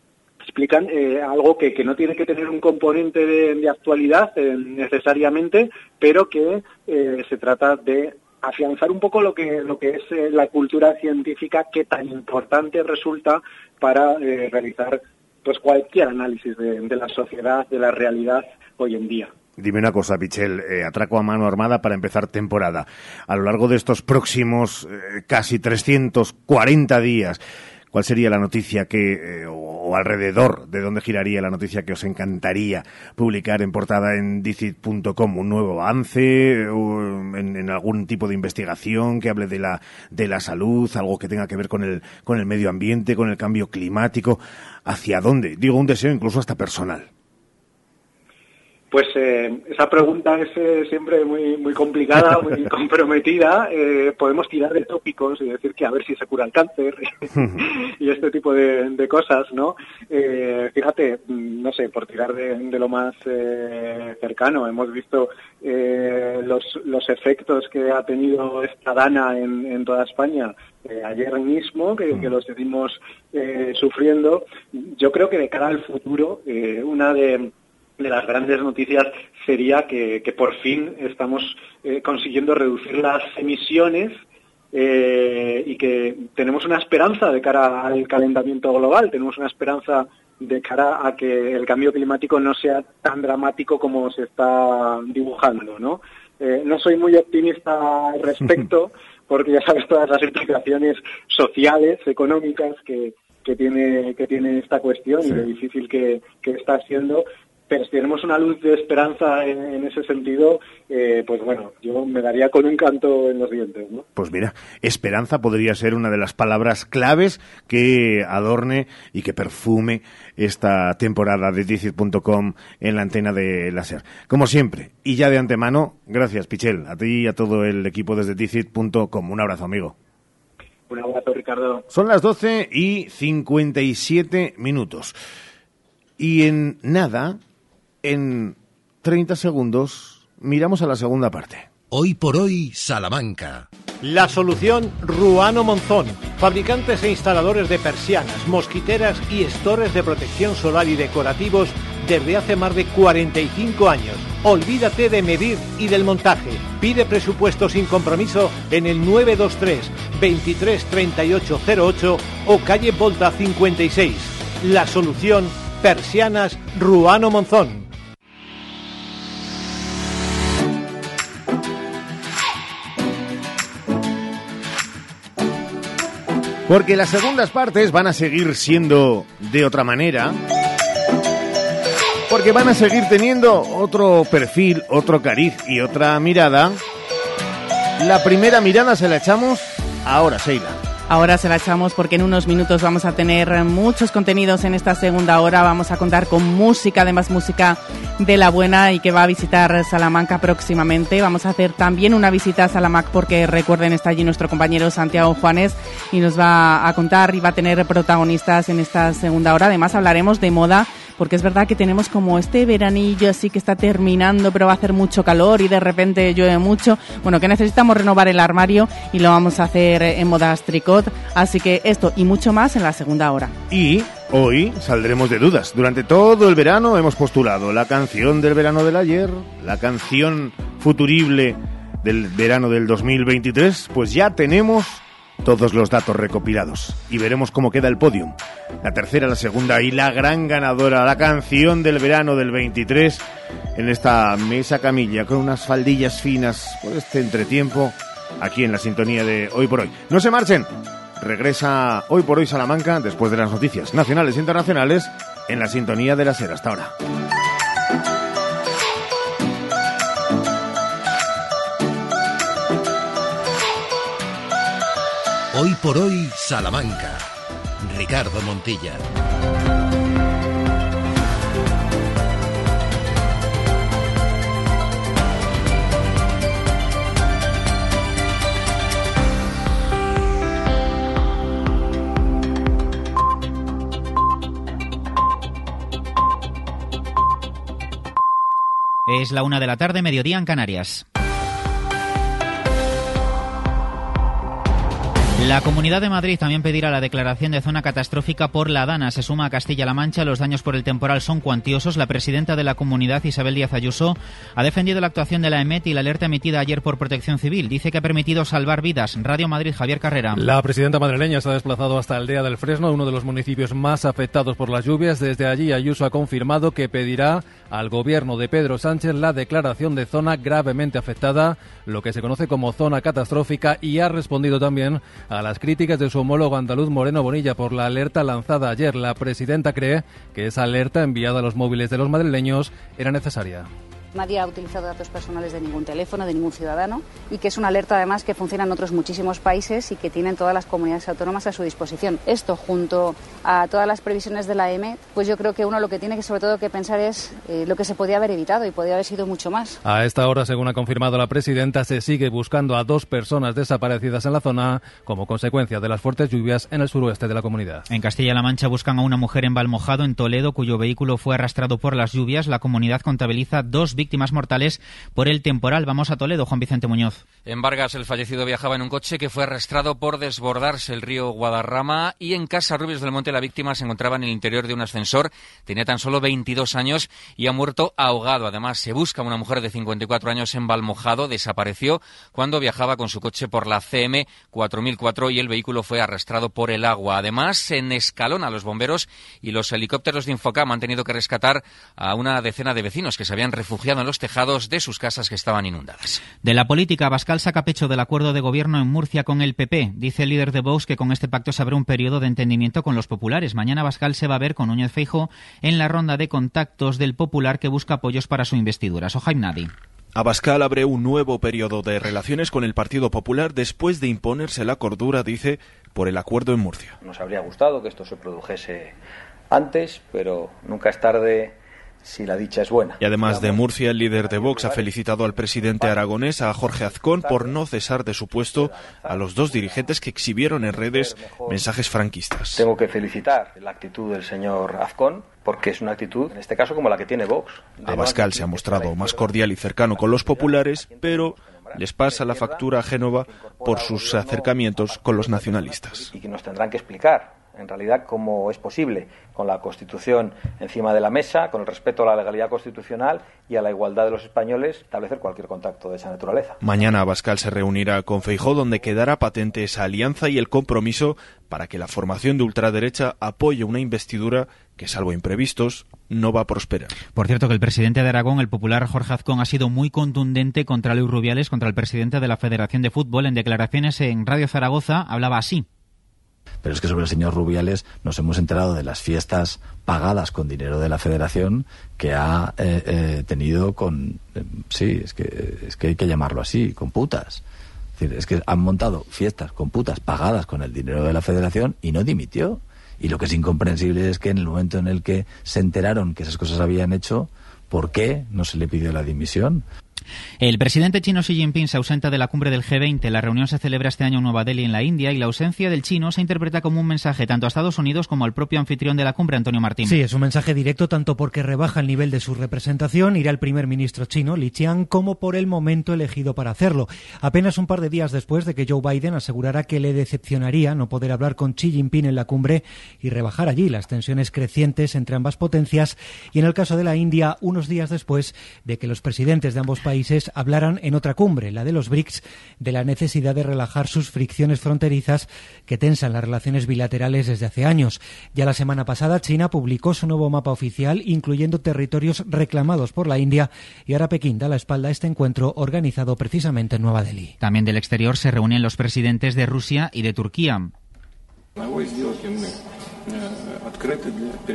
explican eh, algo que, no tiene que tener un componente de, actualidad eh, necesariamente, pero que eh, se trata de afianzar un poco lo que, lo que es la cultura científica que tan importante resulta para realizar pues cualquier análisis de, la sociedad, de la realidad hoy en día. Dime una cosa, Pichel, atraco a mano armada para empezar temporada. A lo largo de estos próximos casi 340 días, ¿Cuál sería la noticia que, eh, o, alrededor de dónde giraría la noticia que os encantaría publicar en portada en dicit.com? ¿Un nuevo avance? O en, algún tipo de investigación que hable de la, de la salud? ¿Algo que tenga que ver con el, con el medio ambiente, con el cambio climático? ¿Hacia dónde? Digo, un deseo incluso hasta personal. Pues eh, esa pregunta es eh, siempre muy, muy complicada, muy *laughs* comprometida. Eh, podemos tirar de tópicos y decir que a ver si se cura el cáncer *laughs* y este tipo de, cosas, ¿no? fíjate, mm, no sé, por tirar de, lo más cercano, hemos visto los, los efectos que ha tenido esta dana en, toda España ayer mismo, que, que los seguimos sufriendo. Yo creo que de cara al futuro, una de de las grandes noticias sería que, por fin estamos eh, consiguiendo reducir las emisiones eh, y que tenemos una esperanza de cara al calentamiento global, tenemos una esperanza de cara a que el cambio climático no sea tan dramático como se está dibujando, ¿no? Eh, no soy muy optimista al *laughs* respecto, porque ya sabes todas las implicaciones sociales, económicas que, que tiene que tiene esta cuestión y lo difícil que, que está siendo pero si tenemos una luz de esperanza en, ese sentido, eh, pues bueno, yo me daría con un canto en los dientes. ¿no? Pues mira, esperanza podría ser una de las palabras claves que adorne y que perfume esta temporada de Dicit.com en la antena de láser. Como siempre, y ya de antemano, gracias Pichel, a ti y a todo el equipo desde Dicit.com. Un abrazo, amigo. Un abrazo, Ricardo. Son las 12 y 57 minutos. Y en nada, en 30 segundos miramos a la segunda parte. Hoy por hoy, Salamanca. La solución Ruano Monzón, fabricantes e instaladores de persianas, mosquiteras y estores de protección solar y decorativos desde hace más de 45 años. Olvídate de medir y del montaje. Pide presupuesto sin compromiso en el 923 23 o calle Volta 56. La solución Persianas Ruano Monzón. Porque las segundas partes van a seguir siendo de otra manera. Porque van a seguir teniendo otro perfil, otro cariz y otra mirada. La primera mirada se la echamos ahora, Seila. Ahora se la echamos porque en unos minutos vamos a tener muchos contenidos en esta segunda hora. Vamos a contar con música, además música de la buena y que va a visitar Salamanca próximamente. Vamos a hacer también una visita a Salamanca porque recuerden está allí nuestro compañero Santiago Juanes y nos va a contar y va a tener protagonistas en esta segunda hora. Además hablaremos de moda porque es verdad que tenemos como este veranillo así que está terminando, pero va a hacer mucho calor y de repente llueve mucho. Bueno, que necesitamos renovar el armario y lo vamos a hacer en modas tricot. Así que esto y mucho más en la segunda hora. Y Hoy saldremos de dudas. Durante todo el verano hemos postulado la canción del verano del ayer, la canción futurible del verano del 2023. Pues ya tenemos todos los datos recopilados y veremos cómo queda el podium. La tercera, la segunda y la gran ganadora, la canción del verano del 23 en esta mesa camilla con unas faldillas finas por este entretiempo aquí en la sintonía de Hoy por Hoy. No se marchen. Regresa Hoy por Hoy Salamanca después de las noticias nacionales e internacionales en la sintonía de la SER. Hasta ahora. Hoy por hoy, Salamanca. Ricardo Montilla. Es la una de la tarde, mediodía en Canarias. La Comunidad de Madrid también pedirá la declaración de zona catastrófica por la Dana. Se suma a Castilla-La Mancha. Los daños por el temporal son cuantiosos. La presidenta de la comunidad, Isabel Díaz Ayuso, ha defendido la actuación de la EMET y la alerta emitida ayer por Protección Civil. Dice que ha permitido salvar vidas. Radio Madrid, Javier Carrera. La presidenta madrileña se ha desplazado hasta Aldea del Fresno, uno de los municipios más afectados por las lluvias. Desde allí, Ayuso ha confirmado que pedirá al gobierno de Pedro Sánchez la declaración de zona gravemente afectada, lo que se conoce como zona catastrófica, y ha respondido también a las críticas de su homólogo andaluz Moreno Bonilla por la alerta lanzada ayer. La presidenta cree que esa alerta enviada a los móviles de los madrileños era necesaria. Nadie ha utilizado datos personales de ningún teléfono, de ningún ciudadano, y que es una alerta además que funciona en otros muchísimos países y que tienen todas las comunidades autónomas a su disposición. Esto junto a todas las previsiones de la EMET, pues yo creo que uno lo que tiene que sobre todo que pensar es eh, lo que se podía haber evitado y podía haber sido mucho más. A esta hora, según ha confirmado la presidenta, se sigue buscando a dos personas desaparecidas en la zona como consecuencia de las fuertes lluvias en el suroeste de la comunidad. En Castilla-La Mancha buscan a una mujer en Valmojado, en Toledo, cuyo vehículo fue arrastrado por las lluvias. La comunidad contabiliza dos víctimas mortales por el temporal. Vamos a Toledo, Juan Vicente Muñoz. En Vargas, el fallecido viajaba en un coche que fue arrastrado por desbordarse el río Guadarrama y en Casa Rubios del Monte la víctima se encontraba en el interior de un ascensor. Tenía tan solo 22 años y ha muerto ahogado. Además, se busca una mujer de 54 años en Valmojado. Desapareció cuando viajaba con su coche por la CM 4004 y el vehículo fue arrastrado por el agua. Además, en Escalona, los bomberos y los helicópteros de Infocam han tenido que rescatar a una decena de vecinos que se habían refugiado en los tejados de sus casas que estaban inundadas. De la política, Bascal saca pecho del acuerdo de gobierno en Murcia con el PP. Dice el líder de Vox que con este pacto se abre un periodo de entendimiento con los populares. Mañana Bascal se va a ver con Núñez Feijo en la ronda de contactos del Popular que busca apoyos para su investidura. Sohaim Nadi. Abascal abre un nuevo periodo de relaciones con el Partido Popular después de imponerse la cordura, dice, por el acuerdo en Murcia. Nos habría gustado que esto se produjese antes, pero nunca es tarde si la dicha es buena. Y además de Murcia, el líder de Vox ha felicitado al presidente aragonés, a Jorge Azcón, por no cesar de su puesto a los dos dirigentes que exhibieron en redes mensajes franquistas. Tengo que felicitar la actitud del señor Azcón, porque es una actitud, en este caso, como la que tiene Vox. Abascal se ha mostrado más cordial y cercano con los populares, pero les pasa la factura a Génova por sus acercamientos con los nacionalistas. Y que nos tendrán que explicar en realidad cómo es posible, con la Constitución encima de la mesa, con el respeto a la legalidad constitucional y a la igualdad de los españoles, establecer cualquier contacto de esa naturaleza. Mañana Abascal se reunirá con Feijó, donde quedará patente esa alianza y el compromiso para que la formación de ultraderecha apoye una investidura que, salvo imprevistos, no va a prosperar. Por cierto, que el presidente de Aragón, el popular Jorge Azcón, ha sido muy contundente contra Luis Rubiales, contra el presidente de la Federación de Fútbol. En declaraciones en Radio Zaragoza hablaba así. Pero es que sobre el señor Rubiales nos hemos enterado de las fiestas pagadas con dinero de la Federación que ha eh, eh, tenido con, eh, sí, es que, es que hay que llamarlo así, con putas. Es, decir, es que han montado fiestas con putas pagadas con el dinero de la Federación y no dimitió. Y lo que es incomprensible es que en el momento en el que se enteraron que esas cosas habían hecho, ¿por qué no se le pidió la dimisión? El presidente chino Xi Jinping se ausenta de la cumbre del G20. La reunión se celebra este año en Nueva Delhi, en la India, y la ausencia del chino se interpreta como un mensaje tanto a Estados Unidos como al propio anfitrión de la cumbre, Antonio Martín. Sí, es un mensaje directo tanto porque rebaja el nivel de su representación, irá el primer ministro chino, Li Qiang, como por el momento elegido para hacerlo. Apenas un par de días después de que Joe Biden asegurara que le decepcionaría no poder hablar con Xi Jinping en la cumbre y rebajar allí las tensiones crecientes entre ambas potencias, y en el caso de la India, unos días después de que los presidentes de ambos países países hablaran en otra cumbre, la de los BRICS, de la necesidad de relajar sus fricciones fronterizas que tensan las relaciones bilaterales desde hace años. Ya la semana pasada China publicó su nuevo mapa oficial, incluyendo territorios reclamados por la India, y ahora Pekín da la espalda a este encuentro organizado precisamente en Nueva Delhi. También del exterior se reúnen los presidentes de Rusia y de Turquía.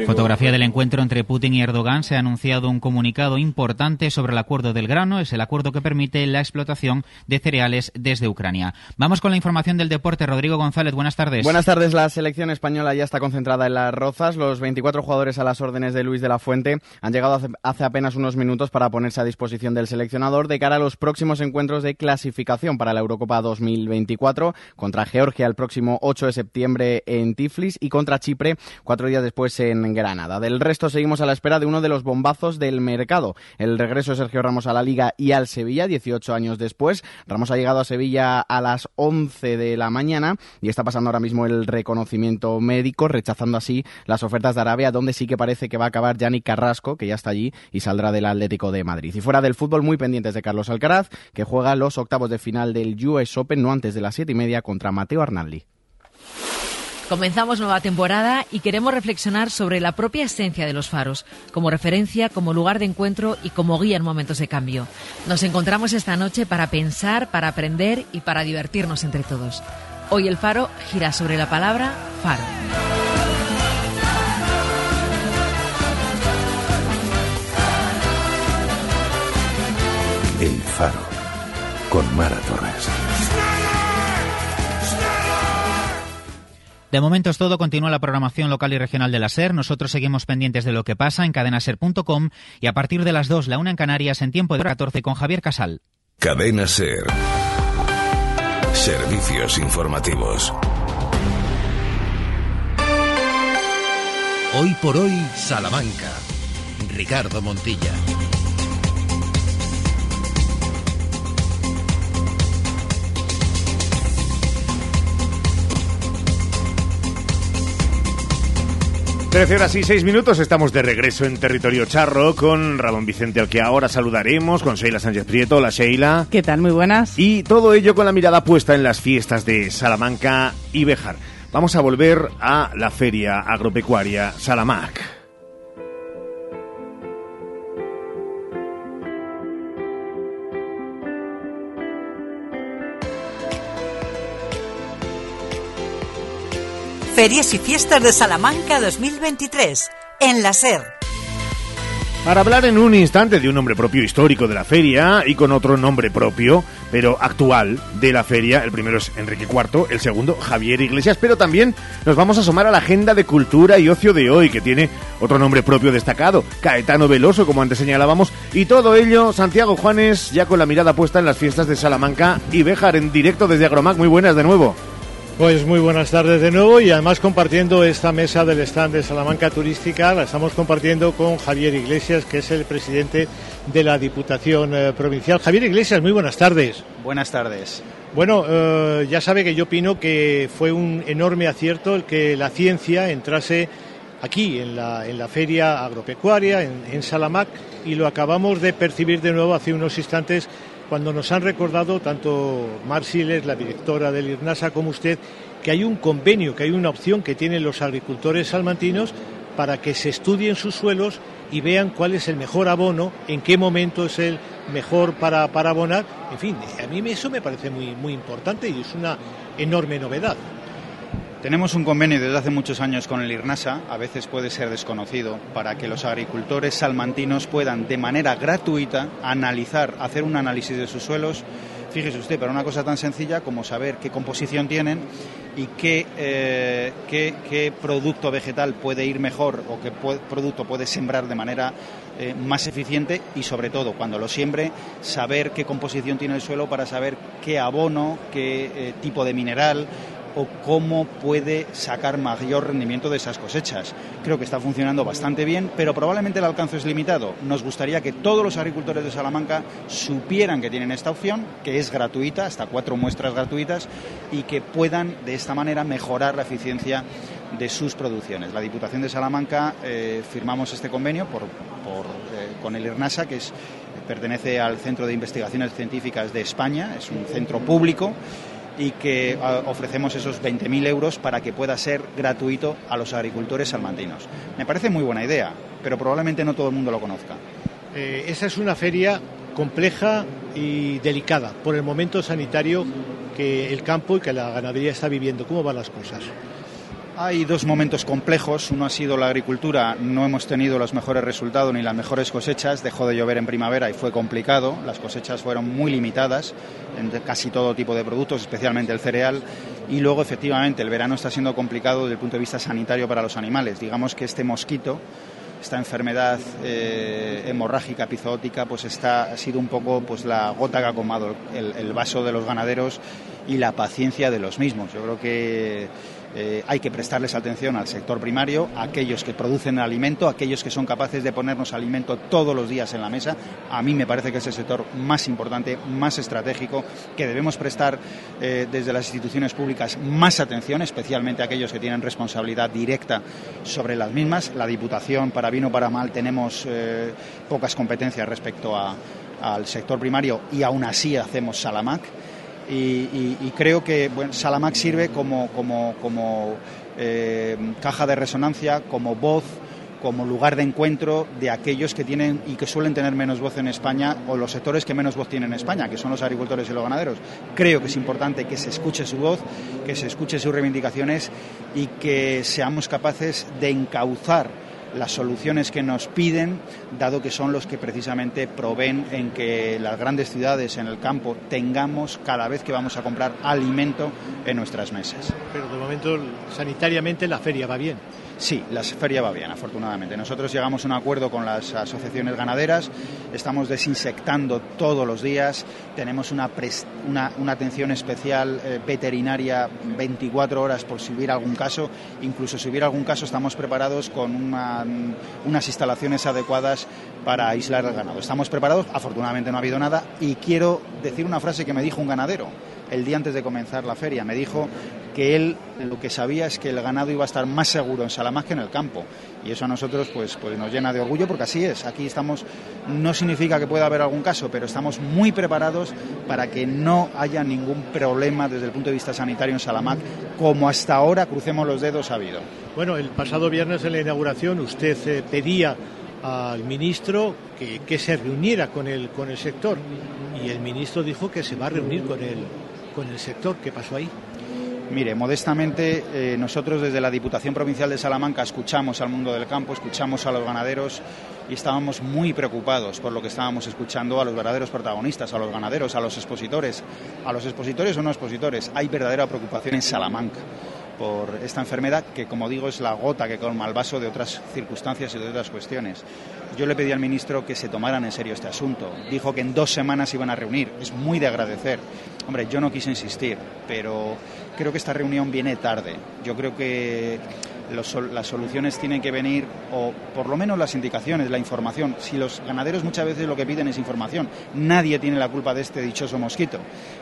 Fotografía del encuentro entre Putin y Erdogan. Se ha anunciado un comunicado importante sobre el acuerdo del grano. Es el acuerdo que permite la explotación de cereales desde Ucrania. Vamos con la información del deporte. Rodrigo González, buenas tardes. Buenas tardes. La selección española ya está concentrada en las Rozas. Los 24 jugadores a las órdenes de Luis de la Fuente han llegado hace, apenas unos minutos para ponerse a disposición del seleccionador de cara a los próximos encuentros de clasificación para la Eurocopa 2024 contra Georgia el próximo 8 de septiembre en Tiflis y contra Chipre cuatro días después en Granada. Del resto seguimos a la espera de uno de los bombazos del mercado. El regreso de Sergio Ramos a la Liga y al Sevilla, 18 años después. Ramos ha llegado a Sevilla a las 11 de la mañana y está pasando ahora mismo el reconocimiento médico, rechazando así las ofertas de Arabia, donde sí que parece que va a acabar Yannick Carrasco, que ya está allí y saldrá del Atlético de Madrid. Y fuera del fútbol, muy pendientes de Carlos Alcaraz, que juega los octavos de final del US Open, no antes de las siete y media, contra Mateo Arnaldi. Comenzamos nueva temporada y queremos reflexionar sobre la propia esencia de los faros, como referencia, como lugar de encuentro y como guía en momentos de cambio. Nos encontramos esta noche para pensar, para aprender y para divertirnos entre todos. Hoy el faro gira sobre la palabra faro. El faro con Mara Torres. De momento es todo, continúa la programación local y regional de la SER. Nosotros seguimos pendientes de lo que pasa en cadenaser.com y a partir de las 2, la una en Canarias, en tiempo de 14 con Javier Casal. Cadena SER. Servicios informativos. Hoy por hoy, Salamanca. Ricardo Montilla. 13 horas y 6 minutos, estamos de regreso en territorio charro con Ramón Vicente, al que ahora saludaremos, con Sheila Sánchez Prieto. Hola Sheila. ¿Qué tal? Muy buenas. Y todo ello con la mirada puesta en las fiestas de Salamanca y Béjar. Vamos a volver a la feria agropecuaria Salamac. Ferias y Fiestas de Salamanca 2023, en la SER. Para hablar en un instante de un nombre propio histórico de la feria y con otro nombre propio, pero actual, de la feria, el primero es Enrique IV, el segundo Javier Iglesias, pero también nos vamos a asomar a la agenda de cultura y ocio de hoy, que tiene otro nombre propio destacado, Caetano Veloso, como antes señalábamos, y todo ello, Santiago Juanes, ya con la mirada puesta en las fiestas de Salamanca y Béjar en directo desde Agromac. Muy buenas de nuevo. Pues muy buenas tardes de nuevo y además compartiendo esta mesa del stand de Salamanca Turística, la estamos compartiendo con Javier Iglesias, que es el presidente de la Diputación eh, Provincial. Javier Iglesias, muy buenas tardes. Buenas tardes. Bueno, eh, ya sabe que yo opino que fue un enorme acierto el que la ciencia entrase aquí en la, en la feria agropecuaria, en, en Salamac, y lo acabamos de percibir de nuevo hace unos instantes cuando nos han recordado tanto Marsiles, la directora del IRNASA, como usted, que hay un convenio, que hay una opción que tienen los agricultores salmantinos para que se estudien sus suelos y vean cuál es el mejor abono, en qué momento es el mejor para, para abonar. En fin, a mí eso me parece muy, muy importante y es una enorme novedad. Tenemos un convenio desde hace muchos años con el IRNASA, a veces puede ser desconocido, para que los agricultores salmantinos puedan de manera gratuita analizar, hacer un análisis de sus suelos. Fíjese usted, para una cosa tan sencilla como saber qué composición tienen y qué, eh, qué, producto vegetal puede ir mejor o qué producto puede sembrar de manera eh, más eficiente y sobre todo cuando lo siembre saber qué composición tiene el suelo para saber qué abono, qué eh, tipo de mineral, o cómo puede sacar mayor rendimiento de esas cosechas. Creo que está funcionando bastante bien, pero probablemente el alcance es limitado. Nos gustaría que todos los agricultores de Salamanca supieran que tienen esta opción, que es gratuita, hasta cuatro muestras gratuitas, y que puedan de esta manera mejorar la eficiencia de sus producciones. La Diputación de Salamanca eh, firmamos este convenio por, eh, con el IRNASA, que es pertenece al Centro de Investigaciones Científicas de España, es un centro público y que ah, ofrecemos esos 20.000 euros para que pueda ser gratuito a los agricultores salmantinos. Me parece muy buena idea, pero probablemente no todo el mundo lo conozca. Eh, esa es una feria compleja y delicada por el momento sanitario que el campo y que la ganadería está viviendo. ¿Cómo van las cosas? Hay dos momentos complejos. Uno ha sido la agricultura. No hemos tenido los mejores resultados ni las mejores cosechas. Dejó de llover en primavera y fue complicado. Las cosechas fueron muy limitadas en casi todo tipo de productos, especialmente el cereal. Y luego, efectivamente, el verano está siendo complicado desde el punto de vista sanitario para los animales. Digamos que este mosquito esta enfermedad eh, hemorrágica epizootica pues está, ha sido un poco pues la gota que ha comado el vaso de los ganaderos y la paciencia de los mismos. Yo creo que eh, hay que prestarles atención al sector primario, a aquellos que producen alimento, a aquellos que son capaces de ponernos alimento todos los días en la mesa. A mí me parece que es el sector más importante, más estratégico, que debemos prestar eh, desde las instituciones públicas más atención, especialmente a aquellos que tienen responsabilidad directa sobre las mismas. La Diputación, para bien o para mal, tenemos eh, pocas competencias respecto al sector primario y aún así hacemos Salamac y, creo que bueno, Salamac sirve como, como, eh, caja de resonancia, como voz, como lugar de encuentro de aquellos que tienen y que suelen tener menos voz en España o los sectores que menos voz tienen en España, que son los agricultores y los ganaderos. Creo que es importante que se escuche su voz, que se escuche sus reivindicaciones y que seamos capaces de encauzar las soluciones que nos piden, dado que son los que precisamente proveen en que las grandes ciudades en el campo tengamos cada vez que vamos a comprar alimento en nuestras mesas. Pero de momento sanitariamente la feria va bien. Sí, la feria va bien, afortunadamente. Nosotros llegamos a un acuerdo con las asociaciones ganaderas, estamos desinsectando todos los días, tenemos una, una, atención especial eh, veterinaria 24 horas por si hubiera algún caso, incluso si hubiera algún caso estamos preparados con unas instalaciones adecuadas para aislar el ganado. Estamos preparados, afortunadamente no ha habido nada y quiero decir una frase que me dijo un ganadero el día antes de comenzar la feria. Me dijo que él lo que sabía es que el ganado iba a estar más seguro en Salamanca que en el campo. Y eso a nosotros pues, pues nos llena de orgullo porque así es. Aquí estamos, no significa que pueda haber algún caso, pero estamos muy preparados para que no haya ningún problema desde el punto de vista sanitario en Salamanca, como hasta ahora, crucemos los dedos, ha habido. Bueno, el pasado viernes en la inauguración usted eh, pedía al ministro que, que, se reuniera con el, con el sector y el ministro dijo que se va a reunir con el, con el sector. ¿Qué pasó ahí? Mire, modestamente eh, nosotros desde la Diputación Provincial de Salamanca escuchamos al mundo del campo, escuchamos a los ganaderos y estábamos muy preocupados por lo que estábamos escuchando a los verdaderos protagonistas, a los ganaderos, a los expositores, a los expositores o no expositores. Hay verdadera preocupación en Salamanca por esta enfermedad que, como digo, es la gota que colma el vaso de otras circunstancias y de otras cuestiones. Yo le pedí al ministro que se tomaran en serio este asunto. Dijo que en dos semanas iban a reunir. Es muy de agradecer. Hombre, yo no quise insistir, pero creo que esta reunión viene tarde. Yo creo que las soluciones tienen que venir, o por lo menos las indicaciones, la información. Si los ganaderos muchas veces lo que piden es información, nadie tiene la culpa de este dichoso mosquito.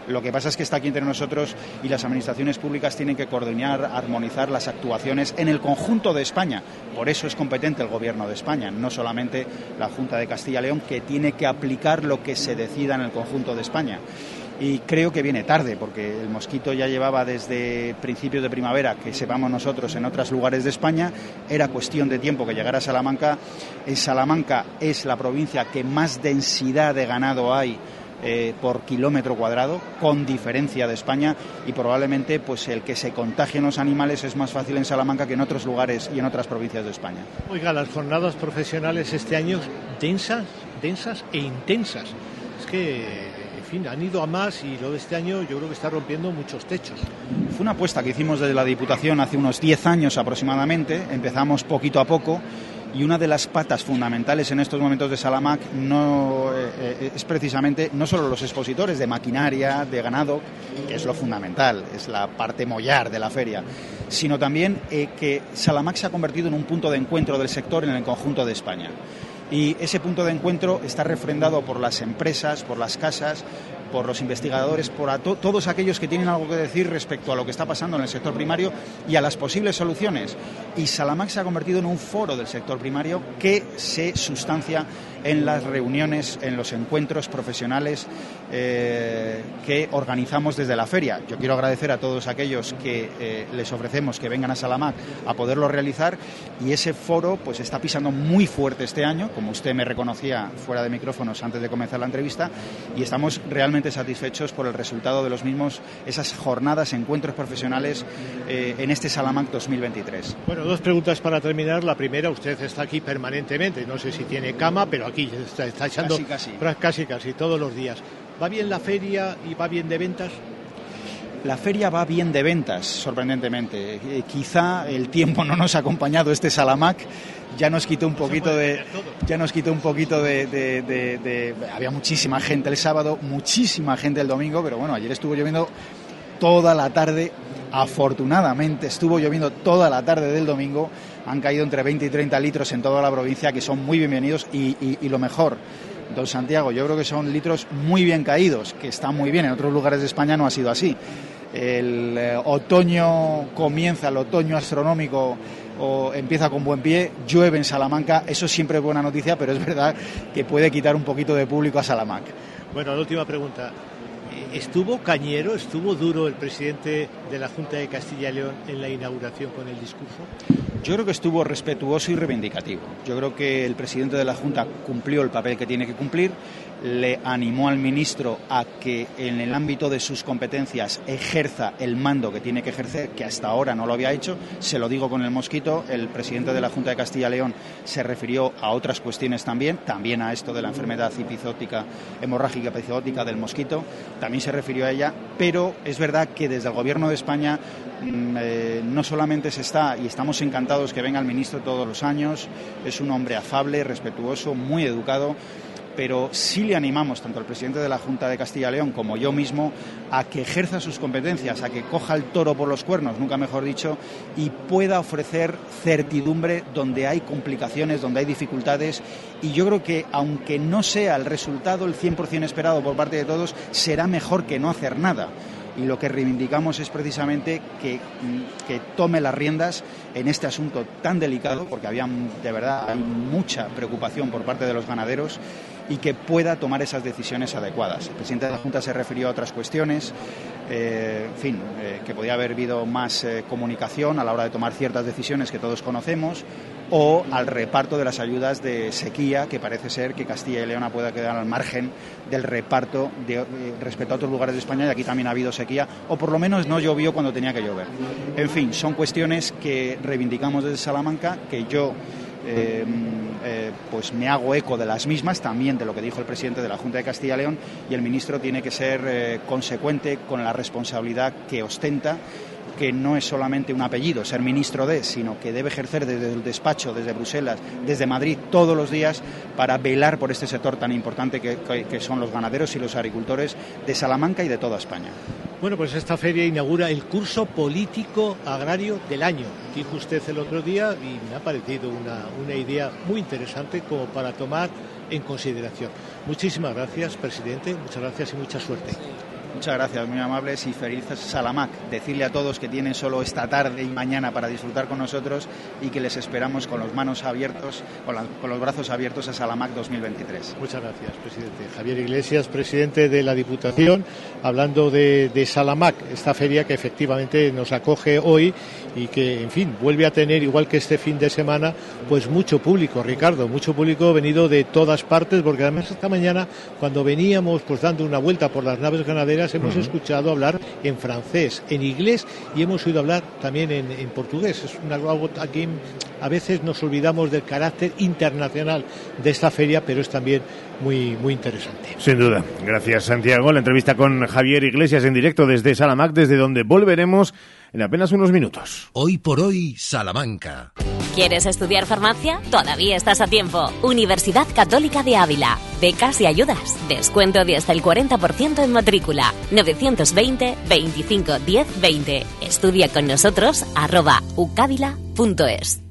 Lo que pasa es que está aquí entre nosotros y las administraciones públicas tienen que coordinar, armonizar las actuaciones en el conjunto de España. Por eso es competente el Gobierno de España, no solamente la Junta de Castilla y León, que tiene que aplicar lo que se decida en el conjunto de España y creo que viene tarde porque el mosquito ya llevaba desde principios de primavera, que sepamos nosotros en otros lugares de España, era cuestión de tiempo que llegara a Salamanca. En Salamanca es la provincia que más densidad de ganado hay eh, por kilómetro cuadrado, con diferencia de España, y probablemente pues el que se contagien los animales es más fácil en Salamanca que en otros lugares y en otras provincias de España. Oiga, las jornadas profesionales este año densas, densas e intensas. Es que fin, han ido a más y lo de este año yo creo que está rompiendo muchos techos. Fue una apuesta que hicimos desde la Diputación hace unos 10 años aproximadamente, empezamos poquito a poco y una de las patas fundamentales en estos momentos de Salamac no, eh, eh, es precisamente no solo los expositores de maquinaria, de ganado, que es lo fundamental, es la parte mollar de la feria, sino también eh, que Salamac se ha convertido en un punto de encuentro del sector en el conjunto de España. Y ese punto de encuentro está refrendado por las empresas, por las casas, por los investigadores, por todos aquellos que tienen algo que decir respecto a lo que está pasando en el sector primario y a las posibles soluciones. Y Salamac se ha convertido en un foro del sector primario que se sustancia en las reuniones, en los encuentros profesionales eh, que organizamos desde la feria. Yo quiero agradecer a todos aquellos que eh, les ofrecemos que vengan a Salamac a poderlo realizar y ese foro pues está pisando muy fuerte este año, como usted me reconocía fuera de micrófonos antes de comenzar la entrevista, y estamos realmente satisfechos por el resultado de los mismos, esas jornadas, encuentros profesionales eh, en este Salamac 2023. Bueno, dos preguntas para terminar. La primera, usted está aquí permanentemente, no sé si tiene cama, pero aquí está, echando casi casi. casi todos los días. ¿Va bien la feria y va bien de ventas? La feria va bien de ventas, sorprendentemente. Eh, quizá el tiempo no nos ha acompañado este Salamac, ya nos quitó un poquito de, ya nos quitó un poquito de, había muchísima gente el sábado, muchísima gente el domingo, pero bueno, ayer estuvo lloviendo toda la tarde. Afortunadamente estuvo lloviendo toda la tarde del domingo han caído entre 20 y 30 litros en toda la provincia, que son muy bienvenidos y, lo mejor. Don Santiago, yo creo que son litros muy bien caídos, que están muy bien. En otros lugares de España no ha sido así. El eh, otoño comienza, el otoño astronómico o empieza con buen pie, llueve en Salamanca, eso siempre es buena noticia, pero es verdad que puede quitar un poquito de público a Salamanca. Bueno, la última pregunta. ¿Estuvo cañero, estuvo duro el presidente de la Junta de Castilla y León en la inauguración con el discurso? Yo creo que estuvo respetuoso y reivindicativo. Yo creo que el presidente de la Junta cumplió el papel que tiene que cumplir le animó al ministro a que en el ámbito de sus competencias ejerza el mando que tiene que ejercer, que hasta ahora no lo había hecho. Se lo digo con el mosquito. El presidente de la Junta de Castilla y León se refirió a otras cuestiones también, también a esto de la enfermedad epizótica, hemorrágica epizótica del mosquito. También se refirió a ella, pero es verdad que desde el Gobierno de España mm, eh, no solamente se está, y estamos encantados que venga el ministro todos los años, es un hombre afable, respetuoso, muy educado pero sí le animamos, tanto al presidente de la Junta de Castilla y León como yo mismo, a que ejerza sus competencias, a que coja el toro por los cuernos, nunca mejor dicho, y pueda ofrecer certidumbre donde hay complicaciones, donde hay dificultades. Y yo creo que, aunque no sea el resultado el 100% esperado por parte de todos, será mejor que no hacer nada y lo que reivindicamos es precisamente que, que, tome las riendas en este asunto tan delicado, porque había de verdad mucha preocupación por parte de los ganaderos y que pueda tomar esas decisiones adecuadas. El presidente de la Junta se refirió a otras cuestiones, eh, en fin, eh, que podía haber habido más eh, comunicación a la hora de tomar ciertas decisiones que todos conocemos, o al reparto de las ayudas de sequía, que parece ser que Castilla y León pueda quedar al margen del reparto respecto a otros lugares de España, y aquí también ha habido sequía, o por lo menos no llovió cuando tenía que llover. En fin, son cuestiones que reivindicamos desde Salamanca, que yo eh, eh, pues me hago eco de las mismas, también de lo que dijo el presidente de la Junta de Castilla y León, y el ministro tiene que ser eh, consecuente con la responsabilidad que ostenta que no es solamente un apellido, ser ministro de, sino que debe ejercer desde el despacho, desde Bruselas, desde Madrid, todos los días para velar por este sector tan importante que son los ganaderos y los agricultores de Salamanca y de toda España. Bueno, pues esta feria inaugura el curso político agrario del año. Dijo usted el otro día y me ha parecido una, una idea muy interesante como para tomar en consideración. Muchísimas gracias, presidente. Muchas gracias y mucha suerte. Muchas gracias, muy amables y felices Salamac. Decirle a todos que tienen solo esta tarde y mañana para disfrutar con nosotros y que les esperamos con los manos abiertos, con, los brazos abiertos a Salamac 2023. Muchas gracias, presidente. Javier Iglesias, presidente de la Diputación, hablando de, de Salamac, esta feria que efectivamente nos acoge hoy y que, en fin, vuelve a tener, igual que este fin de semana, pues mucho público, Ricardo, mucho público venido de todas partes, porque además esta mañana, cuando veníamos pues dando una vuelta por las naves ganaderas, hemos escuchado hablar en francés, en inglés y hemos oído hablar también en, portugués. Es una, algo aquí a veces nos olvidamos del carácter internacional de esta feria, pero es también muy, muy interesante. Sin duda. Gracias, Santiago. La entrevista con Javier Iglesias en directo desde Salamac, desde donde volveremos en apenas unos minutos. Hoy por hoy, Salamanca. ¿Quieres estudiar farmacia? Todavía estás a tiempo. Universidad Católica de Ávila. Becas y ayudas. Descuento de hasta el 40% en matrícula. 920 25 10 20. Estudia con nosotros arroba ucávila.es.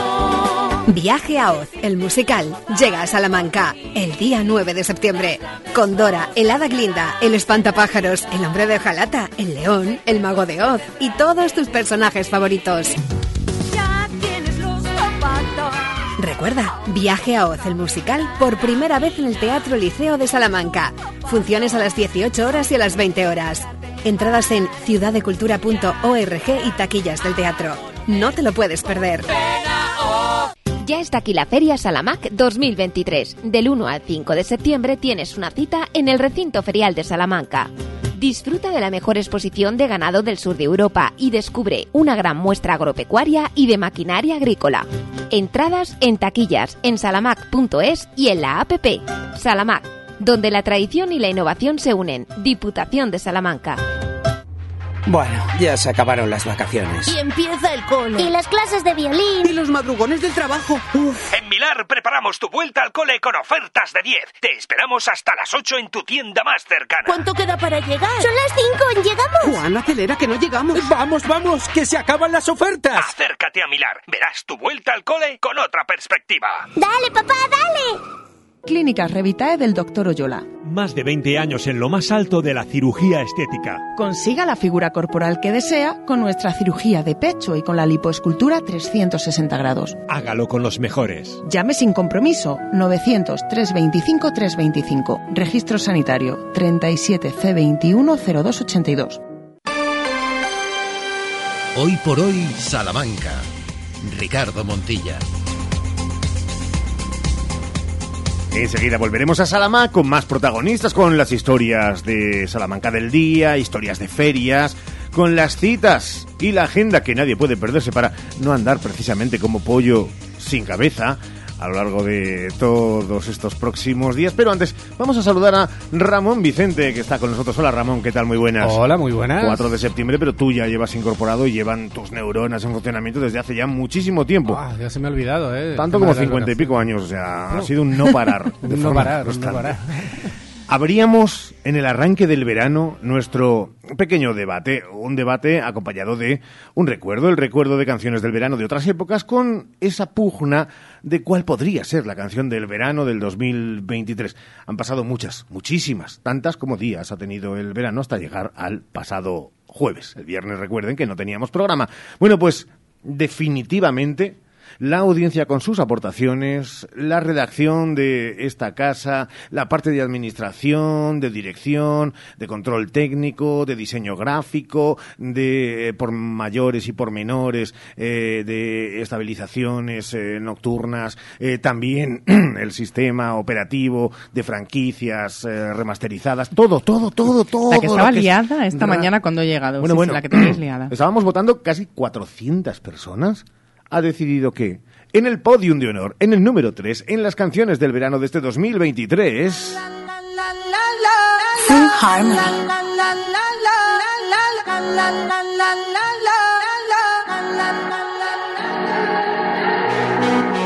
Viaje a Oz, el musical, llega a Salamanca el día 9 de septiembre. Con Dora, el Hada Glinda, el Espantapájaros, el Hombre de Jalata, el León, el Mago de Oz y todos tus personajes favoritos. Ya tienes los zapatos. Recuerda, Viaje a Oz, el musical, por primera vez en el Teatro Liceo de Salamanca. Funciones a las 18 horas y a las 20 horas. Entradas en ciudaddecultura.org y taquillas del teatro. No te lo puedes perder. Ya está aquí la Feria Salamac 2023. Del 1 al 5 de septiembre tienes una cita en el recinto ferial de Salamanca. Disfruta de la mejor exposición de ganado del sur de Europa y descubre una gran muestra agropecuaria y de maquinaria agrícola. Entradas en taquillas en salamac.es y en la app Salamac, donde la tradición y la innovación se unen. Diputación de Salamanca. Bueno, ya se acabaron las vacaciones. Y empieza el cole. Y las clases de violín. Y los madrugones del trabajo. Uf. En Milar preparamos tu vuelta al cole con ofertas de 10. Te esperamos hasta las 8 en tu tienda más cercana. ¿Cuánto queda para llegar? Son las 5, ¿llegamos? Juan, acelera que no llegamos. Vamos, vamos, que se acaban las ofertas. Acércate a Milar. Verás tu vuelta al cole con otra perspectiva. Dale, papá, dale. Clínicas Revitae del Dr. Oyola. Más de 20 años en lo más alto de la cirugía estética. Consiga la figura corporal que desea con nuestra cirugía de pecho y con la lipoescultura 360 grados. Hágalo con los mejores. Llame sin compromiso 900-325-325. Registro sanitario 37C210282. Hoy por hoy, Salamanca. Ricardo Montilla. Enseguida volveremos a Salamanca con más protagonistas, con las historias de Salamanca del día, historias de ferias, con las citas y la agenda que nadie puede perderse para no andar precisamente como pollo sin cabeza a lo largo de todos estos próximos días. Pero antes, vamos a saludar a Ramón Vicente, que está con nosotros. Hola Ramón, ¿qué tal? Muy buenas. Hola, muy buenas. 4 de septiembre, pero tú ya llevas incorporado y llevan tus neuronas en funcionamiento desde hace ya muchísimo tiempo. Ah, ya se me ha olvidado, ¿eh? Tanto como cincuenta y pico años, o sea, ha sido un no parar. *laughs* un no parar, un no parar. Abríamos en el arranque del verano nuestro pequeño debate, un debate acompañado de un recuerdo, el recuerdo de canciones del verano de otras épocas, con esa pugna de cuál podría ser la canción del verano del 2023. Han pasado muchas, muchísimas, tantas como días ha tenido el verano hasta llegar al pasado jueves. El viernes recuerden que no teníamos programa. Bueno, pues definitivamente la audiencia con sus aportaciones, la redacción de esta casa, la parte de administración, de dirección, de control técnico, de diseño gráfico, de eh, por mayores y por menores, eh, de estabilizaciones eh, nocturnas, eh, también *clears throat* el sistema operativo de franquicias eh, remasterizadas, todo, todo, todo, todo. La que estaba es liada esta mañana cuando he llegado. Bueno, sí, sí, bueno, la que tenéis *clears throat* liada. estábamos votando casi 400 personas. Ha decidido que en el podium de honor, en el número 3, en las canciones del verano de este 2023, Full Harmony.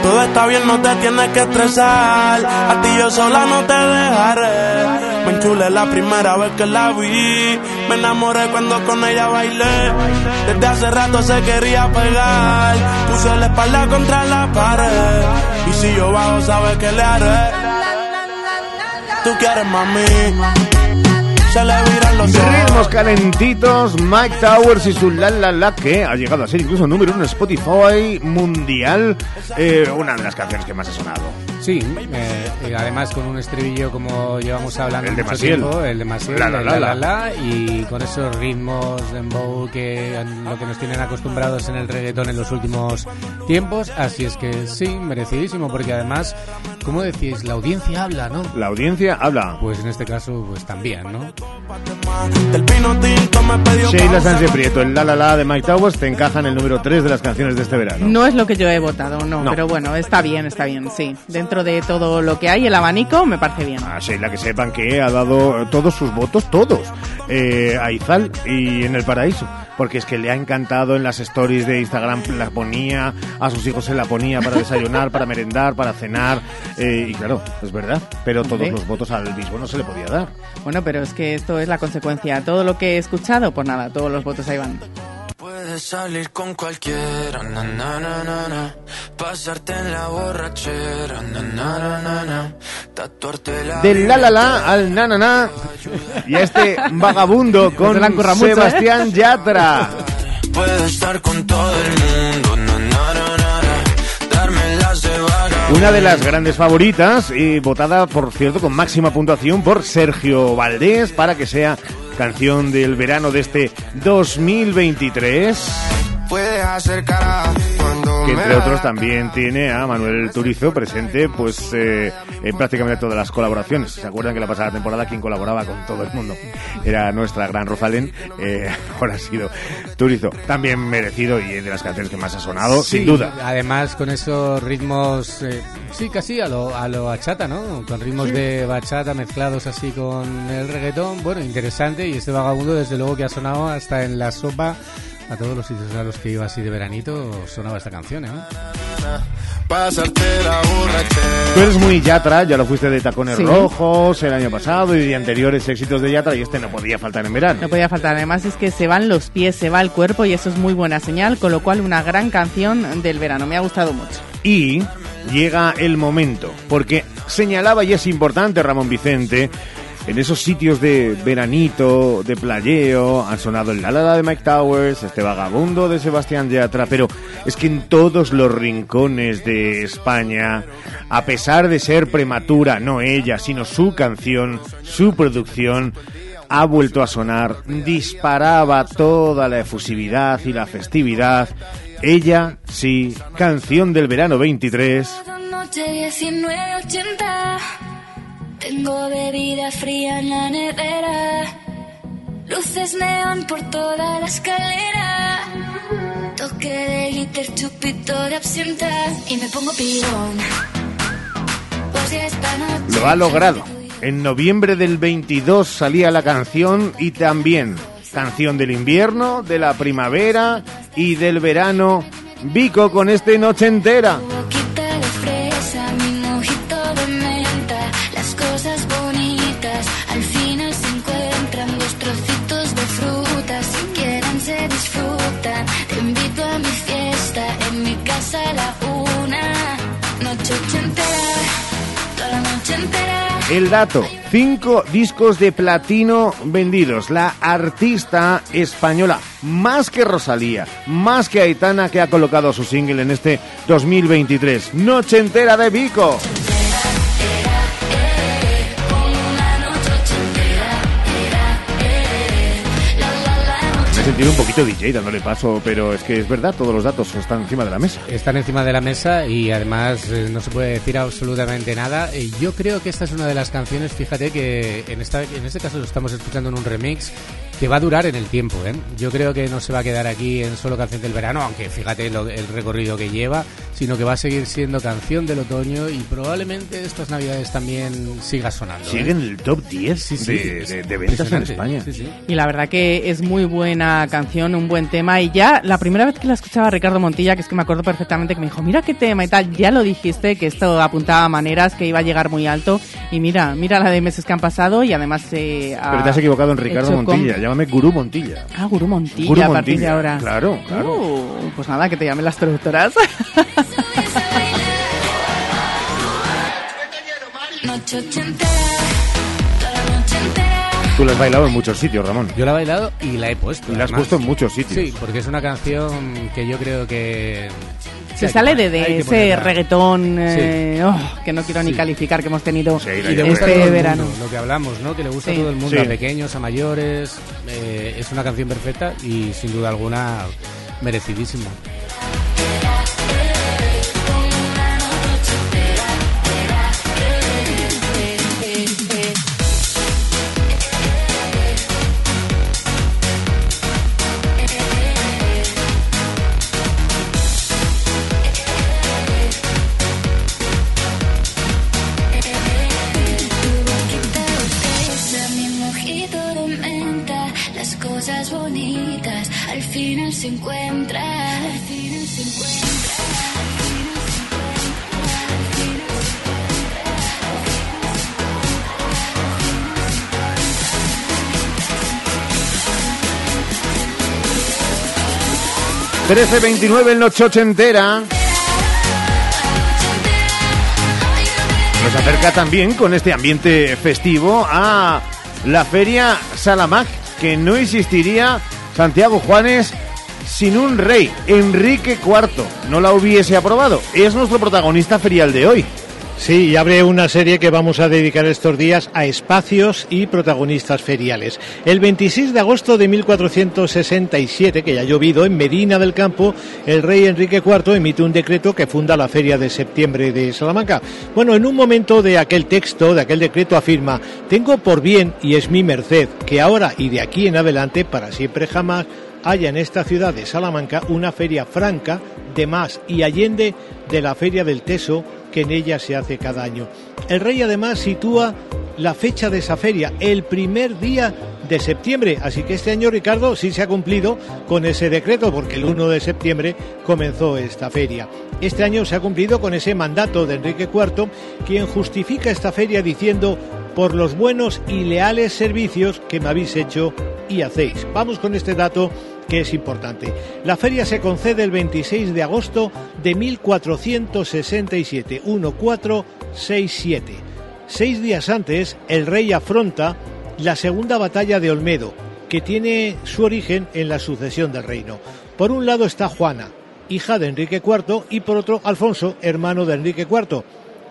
Todo está bien, no te tienes que estresar. A ti yo sola no te dejaré. Me enchulé la primera vez que la vi. Me enamoré cuando con ella bailé. Desde hace rato se quería pegar. Puse la espalda contra la pared. Y si yo bajo, sabes que le haré. Tú quieres mami. Se le viran los ritmos calentitos, Mike Towers y su La La La, que ha llegado a ser incluso número uno en Spotify mundial, eh, una de las canciones que más ha sonado. Sí, eh, y además con un estribillo como llevamos hablando El de mucho tiempo, el de Maciel, La, la, la, la, la. la, y con esos ritmos de dembow que lo que nos tienen acostumbrados en el reggaetón en los últimos tiempos, así es que sí, merecidísimo, porque además, como decís, la audiencia habla, ¿no? La audiencia habla. Pues en este caso, pues también, ¿no? Sheila Sánchez Prieto, el La La La de Mike Towers, te encaja en el número 3 de las canciones de este verano. No es lo que yo he votado, no, No. pero bueno, está bien, está bien, sí. Dentro dentro de todo lo que hay, el abanico, me parece bien. Ah, sí, la que sepan que ha dado todos sus votos, todos, eh, a Izal y en el paraíso. Porque es que le ha encantado en las stories de Instagram, la ponía, a sus hijos se la ponía para desayunar, para merendar, para cenar. eh, y claro, es verdad, pero todos los votos al mismo no se le podía dar. Bueno, pero es que esto es la consecuencia. Todo lo que he escuchado, pues nada, todos los votos ahí van. Puedes salir con cualquiera, na na na na na. Pasarte en la borrachera, na na na na na. Tatuarte la Del la la la al na na na y a este vagabundo con ¿eh? Sebastián Yatra. Puedes estar con todo el mundo, na na na na na. Darme las de. Una de las grandes favoritas y votada, por cierto, con máxima puntuación por Sergio Valdés para que sea canción del verano de este 2023. Puedes hacer cara cuando Que entre otros también tiene a Manuel Turizo presente pues eh, en prácticamente todas las colaboraciones. ¿Se acuerdan que la pasada temporada quien colaboraba con todo el mundo era nuestra gran Rosalén? Eh, *laughs* ahora ha sido Turizo. También merecido y de las canciones que más ha sonado, Sí, sin duda. Además, con esos ritmos, eh, sí, casi a lo, a lo bachata, ¿no? Con ritmos Sí. de bachata mezclados así con el reggaetón. Bueno, interesante. Y este vagabundo, desde luego, que ha sonado hasta en la sopa. A todos los sitios a los que iba así de veranito, sonaba esta canción, ¿eh? Pasarte la borrachera. Tú eres muy Yatra, ya lo fuiste de Tacones Sí. Rojos el año pasado y de anteriores éxitos de Yatra y este no podía faltar en verano. No podía faltar. Además es que se van los pies, se va el cuerpo y eso es muy buena señal, con lo cual una gran canción del verano. Me ha gustado mucho. Y llega el momento, porque señalaba y es importante Ramón Vicente, en esos sitios de veranito, de playeo, han sonado el La de Mike Towers, este vagabundo de Sebastián Yatra, pero es que en todos los rincones de España, a pesar de ser prematura, no ella, sino su canción, su producción, ha vuelto a sonar, disparaba toda la efusividad y la festividad. Ella, sí, canción del verano 23. Noche 1980 Tengo bebida fría en la nevera Luces neón por toda la escalera Toque de glitter, chupito de absenta Y me pongo pirón Pues ya esta noche Lo ha logrado. En noviembre del 22 salía la canción y también canción del invierno, de la primavera y del verano. Vico con este noche entera. El dato, cinco discos de platino vendidos. La artista española, más que Rosalía, más que Aitana, que ha colocado su single en este 2023. Noche entera de Vico. Sentido un poquito DJ dándole paso, pero es que es verdad, todos los datos están encima de la mesa. Están encima de la mesa y además eh, no se puede decir absolutamente nada. Eh, yo creo que esta es una de las canciones, fíjate que en, esta, en este caso lo estamos escuchando en un remix que va a durar en el tiempo. ¿eh? Yo creo que no se va a quedar aquí en solo canción del verano, aunque fíjate lo- el recorrido que lleva, sino que va a seguir siendo canción del otoño y probablemente estas navidades también siga sonando. ¿eh? Sigue en el top 10 Sí, sí, de, de- de ventas en. España. Sí, sí. Y la verdad que es muy buena canción, un buen tema. Y ya la primera vez que la escuchaba Ricardo Montilla, que es que me acuerdo perfectamente que me dijo, mira qué tema y tal, ya lo dijiste, que esto apuntaba a maneras, que iba a llegar muy alto. Y mira, mira la de meses que han pasado y además... Eh, Pero te has equivocado en Ricardo Montilla, llámame Gurú Montilla. Ah, Gurú Montilla Gurú a partir de Montilla, ahora. Claro, claro. Uh, pues nada, que te llamen las traductoras. Tú la has bailado en muchos sitios, Ramón. Yo la he bailado y la he puesto. Y la has además. puesto en muchos sitios. Sí, porque es una canción que yo creo que... Se sale de, de ese reggaetón eh, oh, que no quiero ni calificar que hemos tenido Y le gusta a todo este el verano. mundo, lo que hablamos, ¿no? Que le gusta Sí. a todo el mundo, Sí. a pequeños, a mayores. eh, es una canción perfecta y sin duda alguna merecidísima. Final se encuentra. Al final se encuentra. Trece veintinueve en noche ochentera. Nos acerca también con este ambiente festivo a la feria Salamac, que no existiría Santiago Juanes sin un rey, Enrique IV. No la hubiese aprobado. Es nuestro protagonista ferial de hoy. Sí, y abre una serie que vamos a dedicar estos días a espacios y protagonistas feriales. El 26 de agosto de 1467, que ya ha llovido, en Medina del Campo, el rey Enrique IV emite un decreto que funda la Feria de Septiembre de Salamanca. Bueno, en un momento de aquel texto, de aquel decreto, afirma, tengo por bien, y es mi merced, que ahora y de aquí en adelante, para siempre jamás, haya en esta ciudad de Salamanca una feria franca de más y allende de la Feria del Teso que en ella se hace cada año. El rey además sitúa la fecha de esa feria, el primer día de septiembre, así que este año Ricardo sí se ha cumplido con ese decreto porque el 1 de septiembre comenzó esta feria. Este año se ha cumplido con ese mandato de Enrique IV, quien justifica esta feria diciendo por los buenos y leales servicios que me habéis hecho y hacéis. Vamos con este dato que es importante. La feria se concede el 26 de agosto de 1467, 1467. Seis días antes, el rey afronta la segunda batalla de Olmedo, que tiene su origen en la sucesión del reino. Por un lado está Juana, hija de Enrique IV, y por otro Alfonso, hermano de Enrique IV.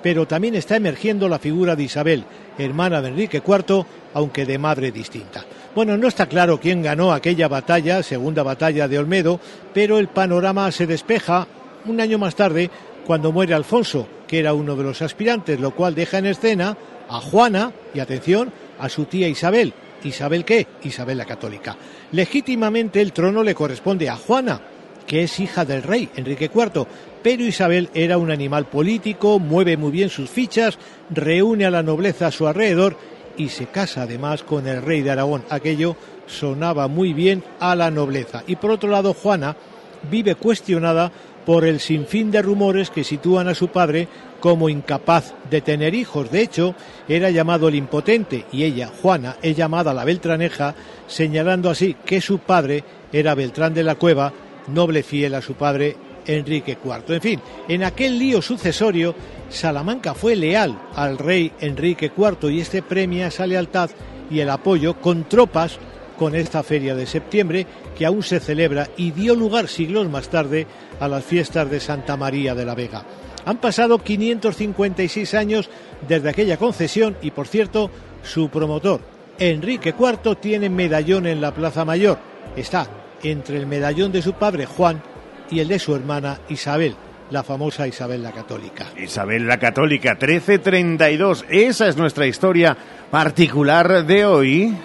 Pero también está emergiendo la figura de Isabel, hermana de Enrique IV, aunque de madre distinta. Bueno, no está claro quién ganó aquella batalla, segunda batalla de Olmedo, pero el panorama se despeja un año más tarde cuando muere Alfonso, que era uno de los aspirantes, lo cual deja en escena a Juana y atención a su tía Isabel. ¿Isabel qué? Isabel la Católica. Legítimamente el trono le corresponde a Juana, que es hija del rey Enrique IV, pero Isabel era un animal político, mueve muy bien sus fichas, reúne a la nobleza a su alrededor y se casa además con el rey de Aragón. Aquello sonaba muy bien a la nobleza. Y por otro lado, Juana vive cuestionada por el sinfín de rumores que sitúan a su padre como incapaz de tener hijos. De hecho, era llamado el impotente y ella, Juana, es llamada la Beltraneja, señalando así que su padre era Beltrán de la Cueva, noble fiel a su padre Enrique IV. En fin, en aquel lío sucesorio, Salamanca fue leal al rey Enrique IV y este premia esa lealtad y el apoyo con tropas con esta feria de septiembre que aún se celebra y dio lugar siglos más tarde a las fiestas de Santa María de la Vega. Han pasado 556 años desde aquella concesión y, por cierto, su promotor, Enrique IV, tiene medallón en la Plaza Mayor. Está entre el medallón de su padre, Juan, y el de su hermana, Isabel, la famosa Isabel la Católica. Isabel la Católica, 1332. Esa es nuestra historia particular de hoy.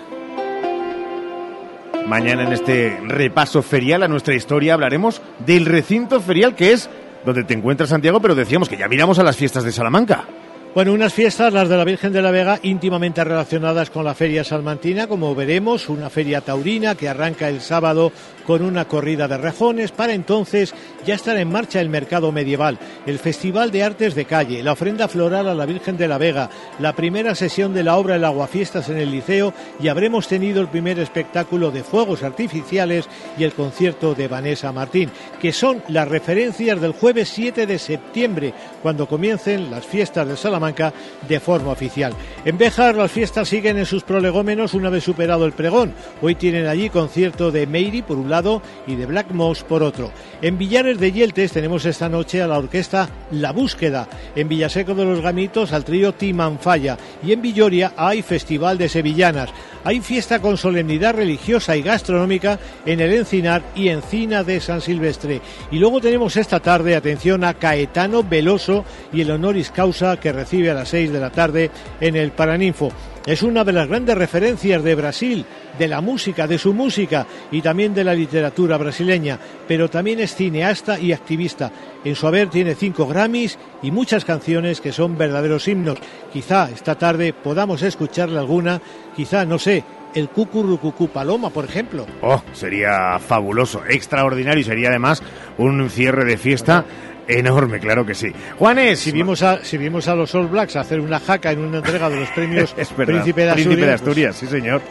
Mañana en este repaso ferial a nuestra historia hablaremos del recinto ferial que es donde te encuentras Santiago, pero decíamos que ya miramos a las fiestas de Salamanca. Bueno, unas fiestas, las de la Virgen de la Vega, íntimamente relacionadas con la Feria Salmantina, como veremos, una feria taurina que arranca el sábado con una corrida de rejones. Para entonces ya estará en marcha el mercado medieval, el Festival de Artes de Calle, la ofrenda floral a la Virgen de la Vega, la primera sesión de la obra El Aguafiestas en el Liceo y habremos tenido el primer espectáculo de fuegos artificiales y el concierto de Vanessa Martín, que son las referencias del jueves 7 de septiembre, cuando comiencen las fiestas de Salamanca de forma oficial. En Béjar las fiestas siguen en sus prolegómenos una vez superado el pregón. Hoy tienen allí concierto de Meiri por un lado y de Black Moss por otro. En Villares de Yeltes tenemos esta noche a la orquesta La Búsqueda. En Villaseco de los Gamitos al trío Timanfaya. Y en Villoria hay Festival de Sevillanas. Hay fiesta con solemnidad religiosa y gastronómica en el Encinar y Encina de San Silvestre. Y luego tenemos esta tarde, atención, a Caetano Veloso y el honoris causa que recibe a las 6 de la tarde en el Paraninfo. Es una de las grandes referencias de Brasil, de la música, de su música y también de la literatura brasileña, pero también es cineasta y activista. En su haber tiene cinco Grammys y muchas canciones que son verdaderos himnos. Quizá esta tarde podamos escucharle alguna, quizá, no sé, el cucurrucucú paloma, por ejemplo. Oh, sería fabuloso, extraordinario y sería además un cierre de fiesta enorme, claro que sí. Juanes, Si vimos a, si vimos a los All Blacks hacer una jaca en una entrega de los premios *laughs* es verdad, Príncipe de Asturias, Príncipe de pues, Asturias, sí señor.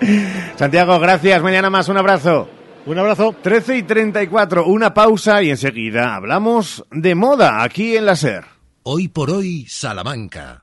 Santiago, gracias, mañana más, un abrazo. Un abrazo. 13 y 34, una pausa y enseguida hablamos de moda aquí en la SER. Hoy por hoy, Salamanca.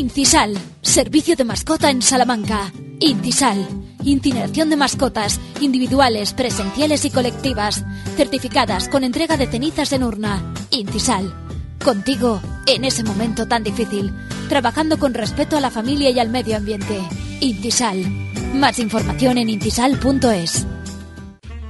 Incisal, servicio de mascota en Salamanca. Incisal, incineración de mascotas, individuales, presenciales y colectivas, certificadas con entrega de cenizas en urna. Incisal, contigo en ese momento tan difícil, trabajando con respeto a la familia y al medio ambiente. Incisal, más información en incisal.es.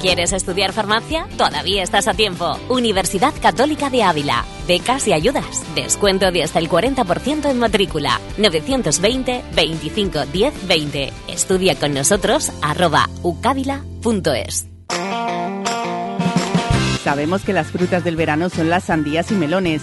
¿Quieres estudiar farmacia? Todavía estás a tiempo. Universidad Católica de Ávila. Becas y ayudas. Descuento de hasta el 40% en matrícula. 920 25 10 20. Estudia con nosotros arroba. Sabemos que las frutas del verano son las sandías y melones.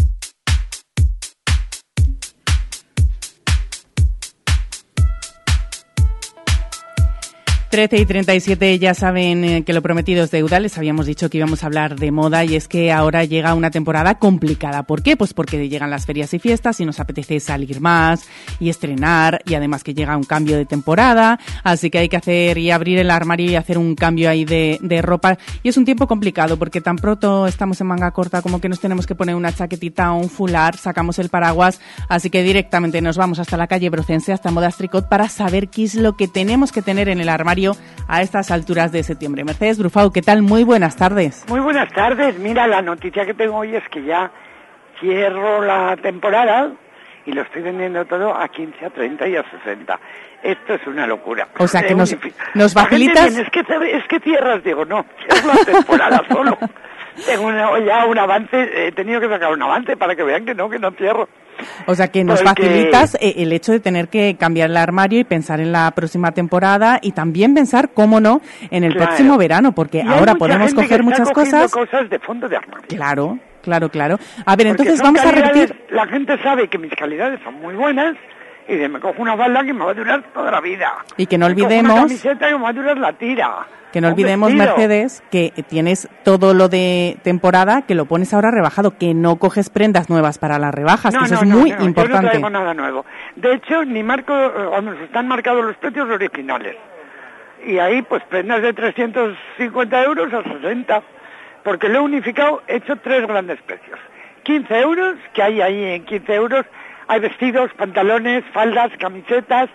13 y 37 ya saben eh, que lo prometido es deuda. Les habíamos dicho que íbamos a hablar de moda y es que ahora llega una temporada complicada. ¿Por qué? Pues porque llegan las ferias y fiestas y nos apetece salir más y estrenar y además que llega un cambio de temporada. Así que hay que hacer y abrir el armario y hacer un cambio ahí de, ropa. Y es un tiempo complicado porque tan pronto estamos en manga corta como que nos tenemos que poner una chaquetita o un fular, sacamos el paraguas. Así que directamente nos vamos hasta la calle Brocense, hasta Modas Tricot para saber qué es lo que tenemos que tener en el armario a estas alturas de septiembre. Mercedes Brufau, ¿qué tal? Muy buenas tardes. Muy buenas tardes. Mira, la noticia que tengo hoy es que ya cierro la temporada y lo estoy vendiendo todo a 15, a 30 y a 60. Esto es una locura. O sea, que nos, nos facilitas... viene, es, que, es que cierras, digo, no, cierro la temporada *laughs* solo. Tengo una- ya un avance, he tenido que sacar un avance para que vean que no, que no cierro. O sea, que nos Porque- facilitas eh, el hecho de tener que cambiar el armario y pensar en la próxima temporada y también pensar, cómo no, en el Claro. próximo verano, porque Y ahora podemos coger muchas cosas. cosas de fondo de armario. Claro, claro, claro. A ver, Porque entonces vamos a repetir. La gente sabe que mis calidades son muy buenas y de, me cojo una falda que me va a durar toda la vida. Y que no Me cojo olvidemos- Una camiseta que me va a durar la tira. Que no olvidemos. Mercedes, que tienes todo lo de temporada, que lo pones ahora rebajado, que no coges prendas nuevas para las rebajas, No, que eso no, es no, muy Yo importante. no traigo nada nuevo. De hecho, ni marco, eh, están marcados los precios originales. Y ahí, pues, prendas de 350 euros a 60. porque lo he unificado, he hecho tres grandes precios. 15 euros, que hay ahí en 15 euros, hay vestidos, pantalones, faldas, camisetas,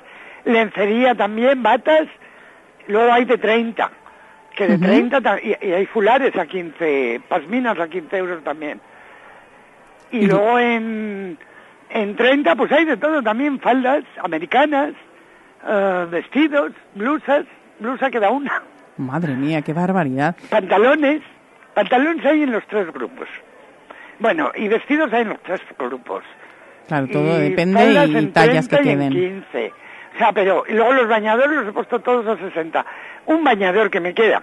lencería también, batas, luego hay de 30, que de Ujú. 30, ta- y, y hay fulares a 15, pasminas a 15 euros también. Y Y- luego en, en 30 pues hay de todo también, faldas americanas, eh, vestidos, blusas, blusa que da una, Madre mía, qué barbaridad. pantalones, pantalones hay en los tres grupos. Bueno, y vestidos hay en los tres grupos. Claro, todo Y depende y en tallas que 30 y en queden. 15. O sea, pero y luego los bañadores los he puesto todos a 60. Un bañador que me queda.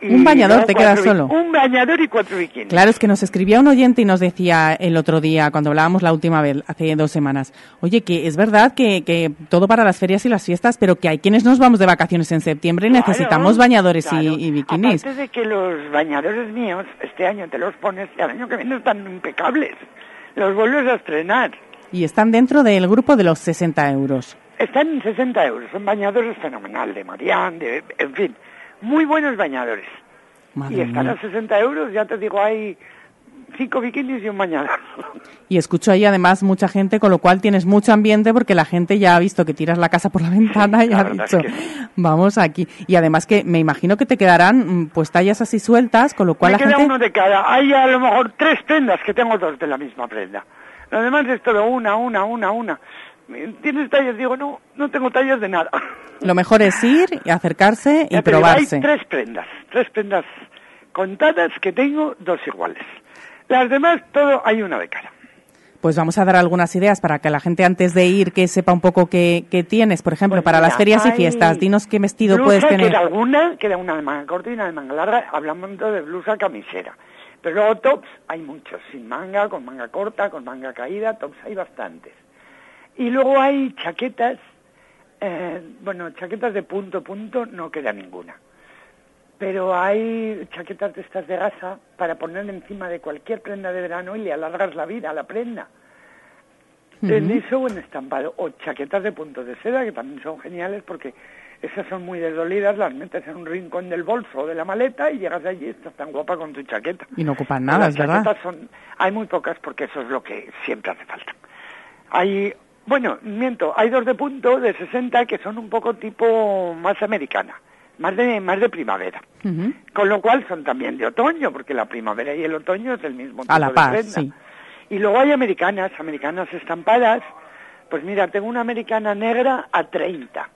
Y Un bañador, te queda solo. Un bañador y cuatro bikinis. Claro, es que nos escribía un oyente y nos decía el otro día, cuando hablábamos la última vez, hace dos semanas, oye, que es verdad que, que todo para las ferias y las fiestas, pero que hay quienes nos vamos de vacaciones en septiembre y Claro, necesitamos bañadores y- bikinis. Aparte de que los bañadores míos, este año te los pones y al año que viene están impecables. Los vuelves a estrenar. Y están dentro del grupo de los 60 euros. Están en 60 euros. Son bañadores fenomenal, de Marianne, de, en fin. Muy buenos bañadores. Madre y están mía. a 60 euros, ya te digo, hay cinco bikinis y un bañador. Y escucho ahí además mucha gente, con lo cual tienes mucho ambiente porque la gente ya ha visto que tiras la casa por la *laughs* ventana y la ha dicho, es que vamos aquí. Y además que me imagino que te quedarán mm, pues tallas así sueltas, con lo cual Me la queda gente... uno de cada. Hay a lo mejor tres prendas que tengo dos de la misma prenda. Lo demás es todo una, una, una, una. ¿Tienes tallas? Digo, no, no tengo tallas de nada. *laughs* Lo mejor es ir y acercarse y Ya digo, probarse. hay tres prendas, tres prendas contadas que tengo, dos iguales. Las demás, todo hay una de cara. Pues vamos a dar algunas ideas para que la gente antes de ir que sepa un poco qué, qué tienes. Por ejemplo, Pues para las ferias y fiestas, dinos qué vestido Blusa, puedes tener. Queda alguna, queda una de manga corta y una de manga larga, hablando de blusa camisera. Pero luego tops hay muchos, sin manga, con manga corta, con manga caída, tops hay bastantes. Y luego hay chaquetas, eh, bueno, chaquetas de punto punto no queda ninguna. Pero hay chaquetas de estas de gasa para poner encima de cualquier prenda de verano y le alargas la vida a la prenda. En Ujú. liso o en estampado. O chaquetas de punto de seda, que también son geniales porque esas son muy desdolidas, las metes en un rincón del bolso o de la maleta y llegas allí y estás tan guapa con tu chaqueta. Y no ocupan nada, las es verdad. chaquetas son, hay muy pocas porque eso es lo que siempre hace falta. Hay, bueno, miento, hay dos de punto de 60 que son un poco tipo más americana, más de, más de primavera. Con lo cual son también de otoño, porque la primavera y el otoño es el mismo tipo A la de par, prenda. sí. Y luego hay americanas, americanas estampadas. Pues mira, tengo una americana negra a 30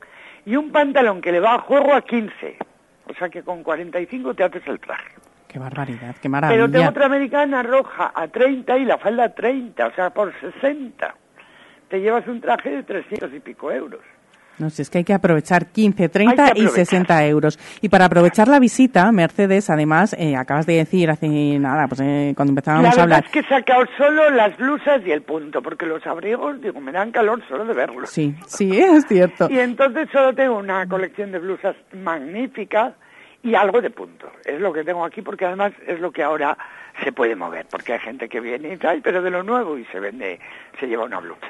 y un pantalón que le va a juego a 15. O sea que con 45 te haces el traje. Qué barbaridad, qué Pero maravilla. tengo otra americana roja a 30 y la falda a 30, o sea, por 60. Te llevas un traje de 300 y pico euros. No sé, es que hay que aprovechar 15, 30 Hay que y aprovechar. 60 euros. Y para aprovechar la visita, Mercedes, además, eh, acabas de decir hace nada, pues eh, cuando empezábamos la a verdad hablar. es que he sacado solo las blusas y el punto, porque los abrigos, digo, me dan calor solo de verlos. Sí, sí, es cierto. Y entonces solo tengo una colección de blusas magnífica y algo de punto. Es lo que tengo aquí porque además es lo que ahora se puede mover, porque hay gente que viene y trae, pero de lo nuevo y se vende, se lleva una blusa.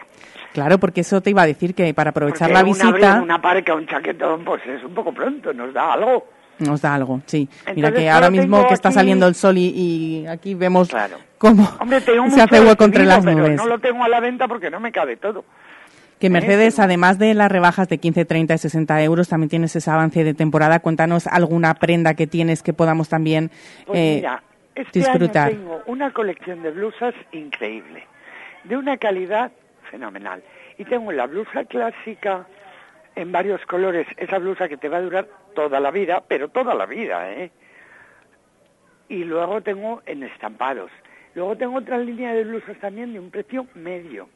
Claro, porque eso te iba a decir que para aprovechar Porque la un abrigo, visita una parca, un chaquetón, pues es un poco pronto, nos da algo. nos da algo, sí. Mira que ahora mismo que está saliendo el sol y, y aquí vemos cómo Hombre, tengo *laughs* se hace hueco entre las pero nubes. no lo tengo a la venta porque no me cabe todo. Que Mercedes, además de las rebajas de 15, 30 y 60 euros, también tienes ese avance de temporada. Cuéntanos alguna prenda que tienes que podamos también Pues eh, mira, este disfrutar. año tengo una colección de blusas increíble, de una calidad fenomenal. Y tengo la blusa clásica en varios colores, esa blusa que te va a durar toda la vida, pero toda la vida, ¿eh? Y luego tengo en estampados. Luego tengo otra línea de blusas también de un precio medio.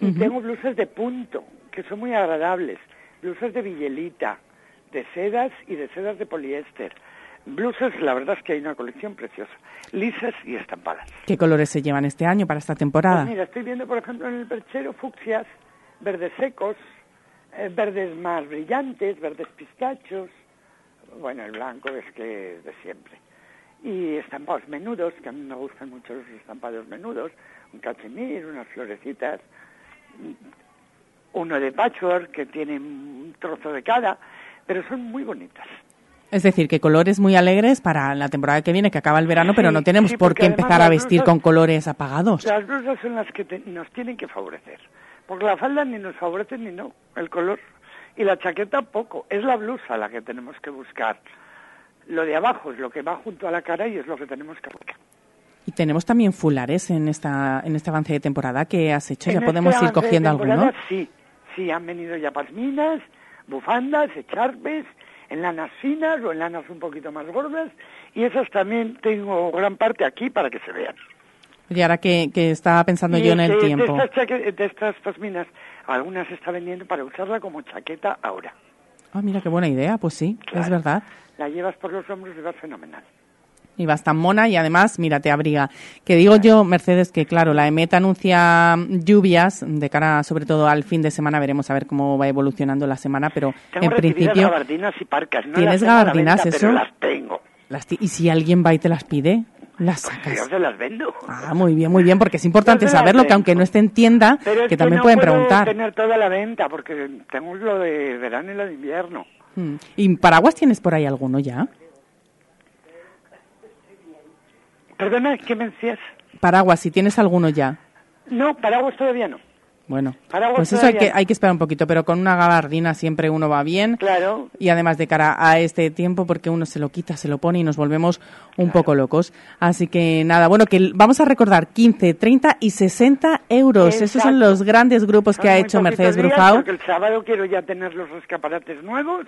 Y tengo blusas de punto, que son muy agradables. Blusas de villelita, de sedas y de sedas de poliéster. Blusas, la verdad es que hay una colección preciosa. Lisas y estampadas. ¿Qué colores se llevan este año para esta temporada? Pues mira, estoy viendo, por ejemplo, en el perchero fucsias, verdes secos, eh, verdes más brillantes, verdes pistachos. Bueno, el blanco es que de siempre. Y estampados menudos, que a mí me gustan mucho los estampados menudos. Un cachemir, unas florecitas. Uno de patchwork, que tiene un trozo de cada. Pero son muy bonitas. Es decir, que colores muy alegres para la temporada que viene, que acaba el verano, pero no tenemos sí, por qué empezar a vestir blusas- con colores apagados. Las blusas son las que te- nos tienen que favorecer. Porque la falda ni nos favorece ni no, el color. Y la chaqueta poco. Es la blusa la que tenemos que buscar. Lo de abajo es lo que va junto a la cara y es lo que tenemos que buscar. Y tenemos también fulares en esta en este avance de temporada que has hecho. Ya En podemos este ir cogiendo alguno. Sí, sí, han venido ya pasminas, bufandas, echarpes, en lanas finas o en lanas un poquito más gordas. Y esas también tengo gran parte aquí para que se vean. Y ahora que, que estaba pensando Y yo en el de- tiempo. De estas, de estas pasminas, algunas se está vendiendo para usarla como chaqueta ahora. Ah, mira qué buena idea. Pues sí, es Claro. verdad. La llevas por los hombros y va fenomenal. Y vas tan mona y además, mira, te abriga. Que digo yo, Mercedes, que claro, la EMET anuncia lluvias de cara sobre todo al fin de semana. Veremos a ver cómo va evolucionando la semana, pero Tengo en principio... gabardinas y parcas. No ¿Tienes las gabardinas, venta, eso? Pero las tengo. las y si alguien va y te las pide, las Yo sacas. se las vendo. Ah, muy bien, muy bien, porque es importante Yo saberlo, que aunque no esté en tienda, Pero es que también no pueden puedo preguntar. tener toda la venta porque tengo lo de verano y lo de invierno. Mm. ¿Y paraguas tienes por ahí alguno ya? Perdona, ¿qué me decías? Paraguas, si tienes alguno ya. No, paraguas todavía no. Bueno, Paraguas pues eso hay que, hay que esperar un poquito, pero con una gabardina siempre uno va bien. Claro. Y además de cara a este tiempo, porque uno se lo quita, se lo pone y nos volvemos un poco locos. Así que nada, bueno, que vamos a recordar 15, 30 y 60 euros. Esos son Exacto. los grandes grupos que ha hecho Mercedes. Porque el sábado quiero ya tener los escaparates nuevos.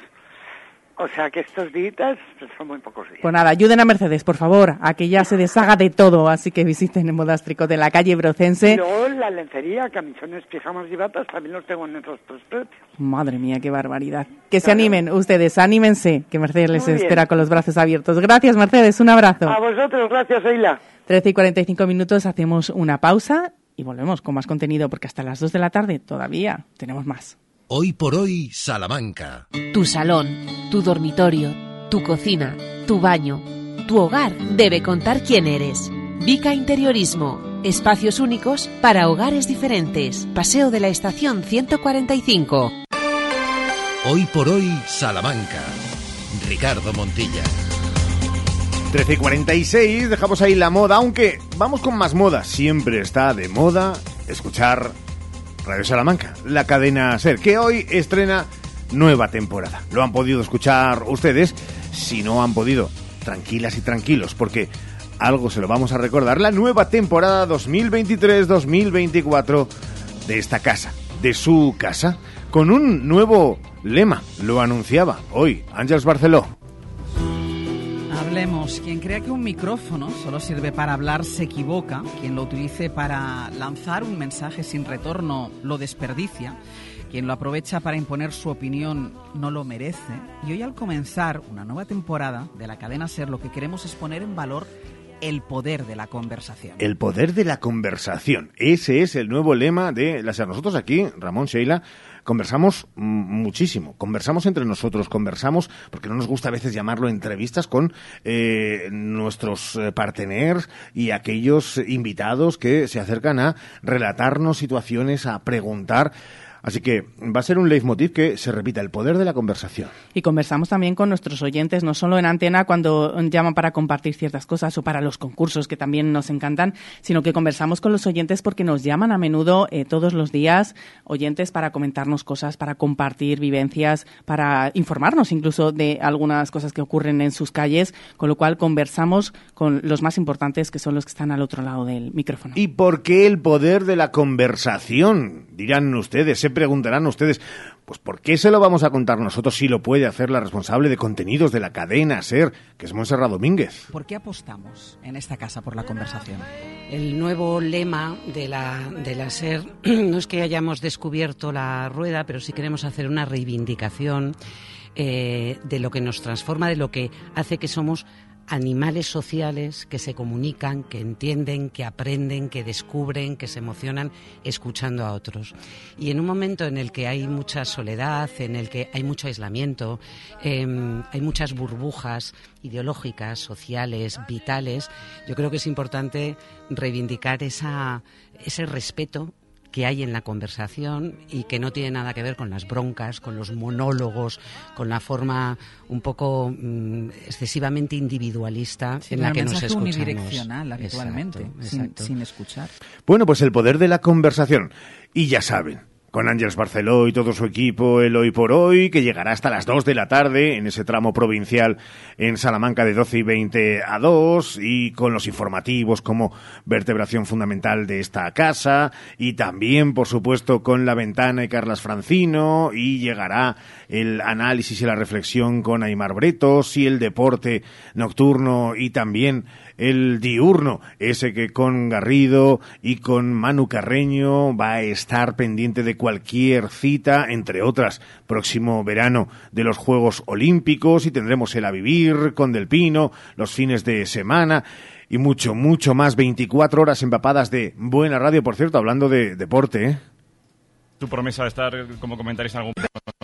O sea que estos días son muy pocos días. Pues nada, ayuden a Mercedes, por favor, a que ya se deshaga de todo. Así que visiten el Modástrico de la calle Brocense. luego la lencería, camisones, pijamas y batas también los tengo en otros tres precios. Madre mía, qué barbaridad. Que se animen ustedes, anímense, que Mercedes les bien. espera con los brazos abiertos. Gracias, Mercedes, un abrazo. A vosotros, gracias, Eila. 13 y 45 minutos, hacemos una pausa y volvemos con más contenido, porque hasta las 2 de la tarde todavía tenemos más. Hoy por hoy, Salamanca. Tu salón, tu dormitorio, tu cocina, tu baño, tu hogar debe contar quién eres. Vica Interiorismo. Espacios únicos para hogares diferentes. Paseo de la Estación 145. Hoy por hoy, Salamanca. Ricardo Montilla. 13 y 46, dejamos ahí la moda, aunque vamos con más moda. Siempre está de moda escuchar Radio Salamanca, la cadena SER, que hoy estrena nueva temporada. Lo han podido escuchar ustedes, si no han podido, tranquilas y tranquilos, porque algo se lo vamos a recordar, la nueva temporada 2023-2024 de esta casa, de su casa, con un nuevo lema, lo anunciaba hoy Ángels Barceló. Hablemos. Quien crea que un micrófono solo sirve para hablar se equivoca. Quien lo utilice para lanzar un mensaje sin retorno lo desperdicia. Quien lo aprovecha para imponer su opinión no lo merece. Y hoy al comenzar una nueva temporada de la cadena Ser lo que queremos es poner en valor el poder de la conversación. El poder de la conversación. Ese es el nuevo lema de la SER. Nosotros aquí, Ramón Sheila, conversamos muchísimo. Conversamos entre nosotros, conversamos, porque no nos gusta a veces llamarlo entrevistas con eh, nuestros eh, parteners y aquellos invitados que se acercan a relatarnos situaciones, a preguntar. Así que va a ser un leitmotiv que se repita, el poder de la conversación. Y conversamos también con nuestros oyentes, no solo en antena cuando llaman para compartir ciertas cosas o para los concursos que también nos encantan, sino que conversamos con los oyentes porque nos llaman a menudo eh, todos los días oyentes para comentarnos cosas, para compartir vivencias, para informarnos incluso de algunas cosas que ocurren en sus calles, con lo cual conversamos con los más importantes que son los que están al otro lado del micrófono. ¿Y por qué el poder de la conversación? Dirán ustedes, preguntarán ustedes, pues ¿por qué se lo vamos a contar nosotros si lo puede hacer la responsable de contenidos de la cadena SER, que es Monserrat Domínguez? ¿Por qué apostamos en esta casa por la conversación? El nuevo lema de la, de la SER *clears throat* no es que hayamos descubierto la rueda, pero sí queremos hacer una reivindicación eh, de lo que nos transforma, de lo que hace que somos animales sociales que se comunican, que entienden, que aprenden, que descubren, que se emocionan escuchando a otros. Y en un momento en el que hay mucha soledad, en el que hay mucho aislamiento, eh, hay muchas burbujas ideológicas, sociales, vitales, yo creo que es importante reivindicar esa, ese respeto que hay en la conversación y que no tiene nada que ver con las broncas, con los monólogos, con la forma un poco mm, excesivamente individualista Sí, en la que nos escuchamos. unidireccional habitualmente, Exacto, sin- exacto. sin escuchar. Bueno, pues el poder de la conversación. Y ya saben, con Ángeles Barceló y todo su equipo, el Hoy por Hoy, que llegará hasta las 2 de la tarde en ese tramo provincial en Salamanca de 12 y 20 a 2, y con los informativos como vertebración fundamental de esta casa, y también, por supuesto, con La Ventana y Carlas Francino, y llegará el análisis y la reflexión con Aymar Bretos, y el deporte nocturno y también el diurno, ese que con Garrido y con Manu Carreño va a estar pendiente de cualquier cita, entre otras, próximo verano de los Juegos Olímpicos y tendremos el A Vivir con Del Pino, los fines de semana y mucho, mucho más, 24 horas empapadas de buena radio, por cierto, hablando de deporte, ¿eh? Tu promesa de estar como comentarista en algún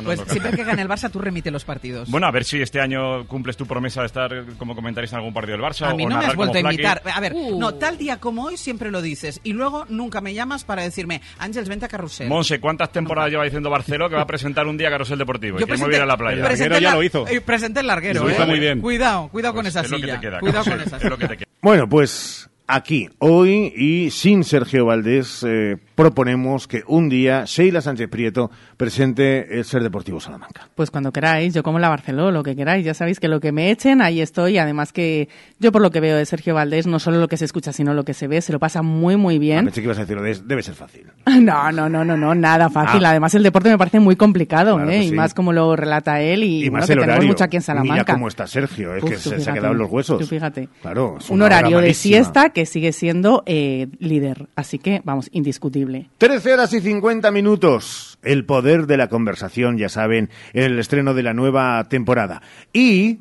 Pues siempre que gane el Barça, tú remite los partidos. Bueno, a ver si este año cumples tu promesa de estar como comentarista en algún partido del Barça. A mí o no me has vuelto a invitar. A ver, Uh. no, tal día como hoy siempre lo dices. Y luego nunca me llamas para decirme, Ángels, vente a Carrusel. Monse, ¿cuántas temporadas lleva diciendo Barceló que va a presentar un día Carrusel Deportivo? y Yo que muy bien a la playa. presenté la- eh, presenté el larguero. Lo hizo eh. muy bien. Cuidado, cuidado con esa es lo que silla. te queda, cuidado con esa es lo que silla. te queda. Bueno, pues aquí, hoy y sin Sergio Valdés, eh, proponemos que un día Sheila Sánchez Prieto presente el Ser Deportivo Salamanca. Pues cuando queráis, yo como la Barceló, lo que queráis, ya sabéis que lo que me echen, ahí estoy. Además que yo por lo que veo de Sergio Valdés, no solo lo que se escucha, sino lo que se ve, se lo pasa muy, muy Ah, bien. pensé que ibas a decirlo, de- debe ser fácil. *laughs* No, no, no, no, no, nada fácil. Ah. Además el deporte me parece muy complicado, Claro ¿eh? Y más como lo relata él y, Y bueno, más que el tenemos horario. mucho aquí en Mira Salamanca. cómo está Sergio, es Uf, que se, se ha quedado en los huesos. tú fíjate. Claro, Un horario de siesta que sigue siendo eh, líder. Así que, vamos, indiscutible. 13 horas y 50 minutos. El poder de la conversación, ya saben, en el estreno de la nueva temporada. Y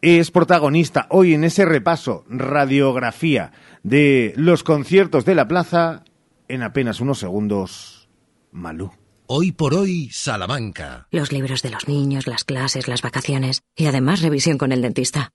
es protagonista hoy en ese repaso, radiografía de los conciertos de la plaza, en apenas unos segundos, Malú. Hoy por hoy, Salamanca. Los libros de los niños, las clases, las vacaciones y además revisión con el dentista.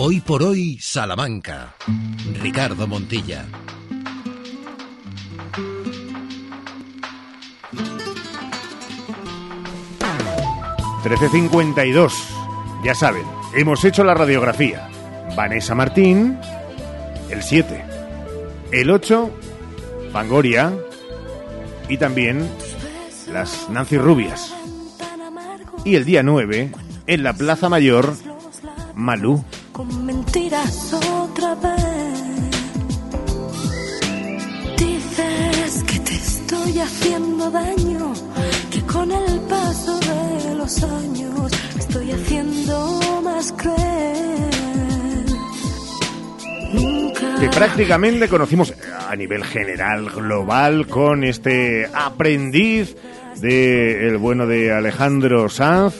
Hoy por hoy, Salamanca. Ricardo Montilla. Trece cincuenta y dos. Ya saben, hemos hecho la radiografía. Vanessa Martín, el 7. El 8, Fangoria. Y también las Nancy Rubias. Y el día 9, en la Plaza Mayor, Malú. Con mentiras otra vez. Dices que te estoy haciendo daño, que con el paso de los años me estoy haciendo más cruel. Nunca. que prácticamente conocimos a nivel general, global, con este aprendiz de el bueno de Alejandro Sanz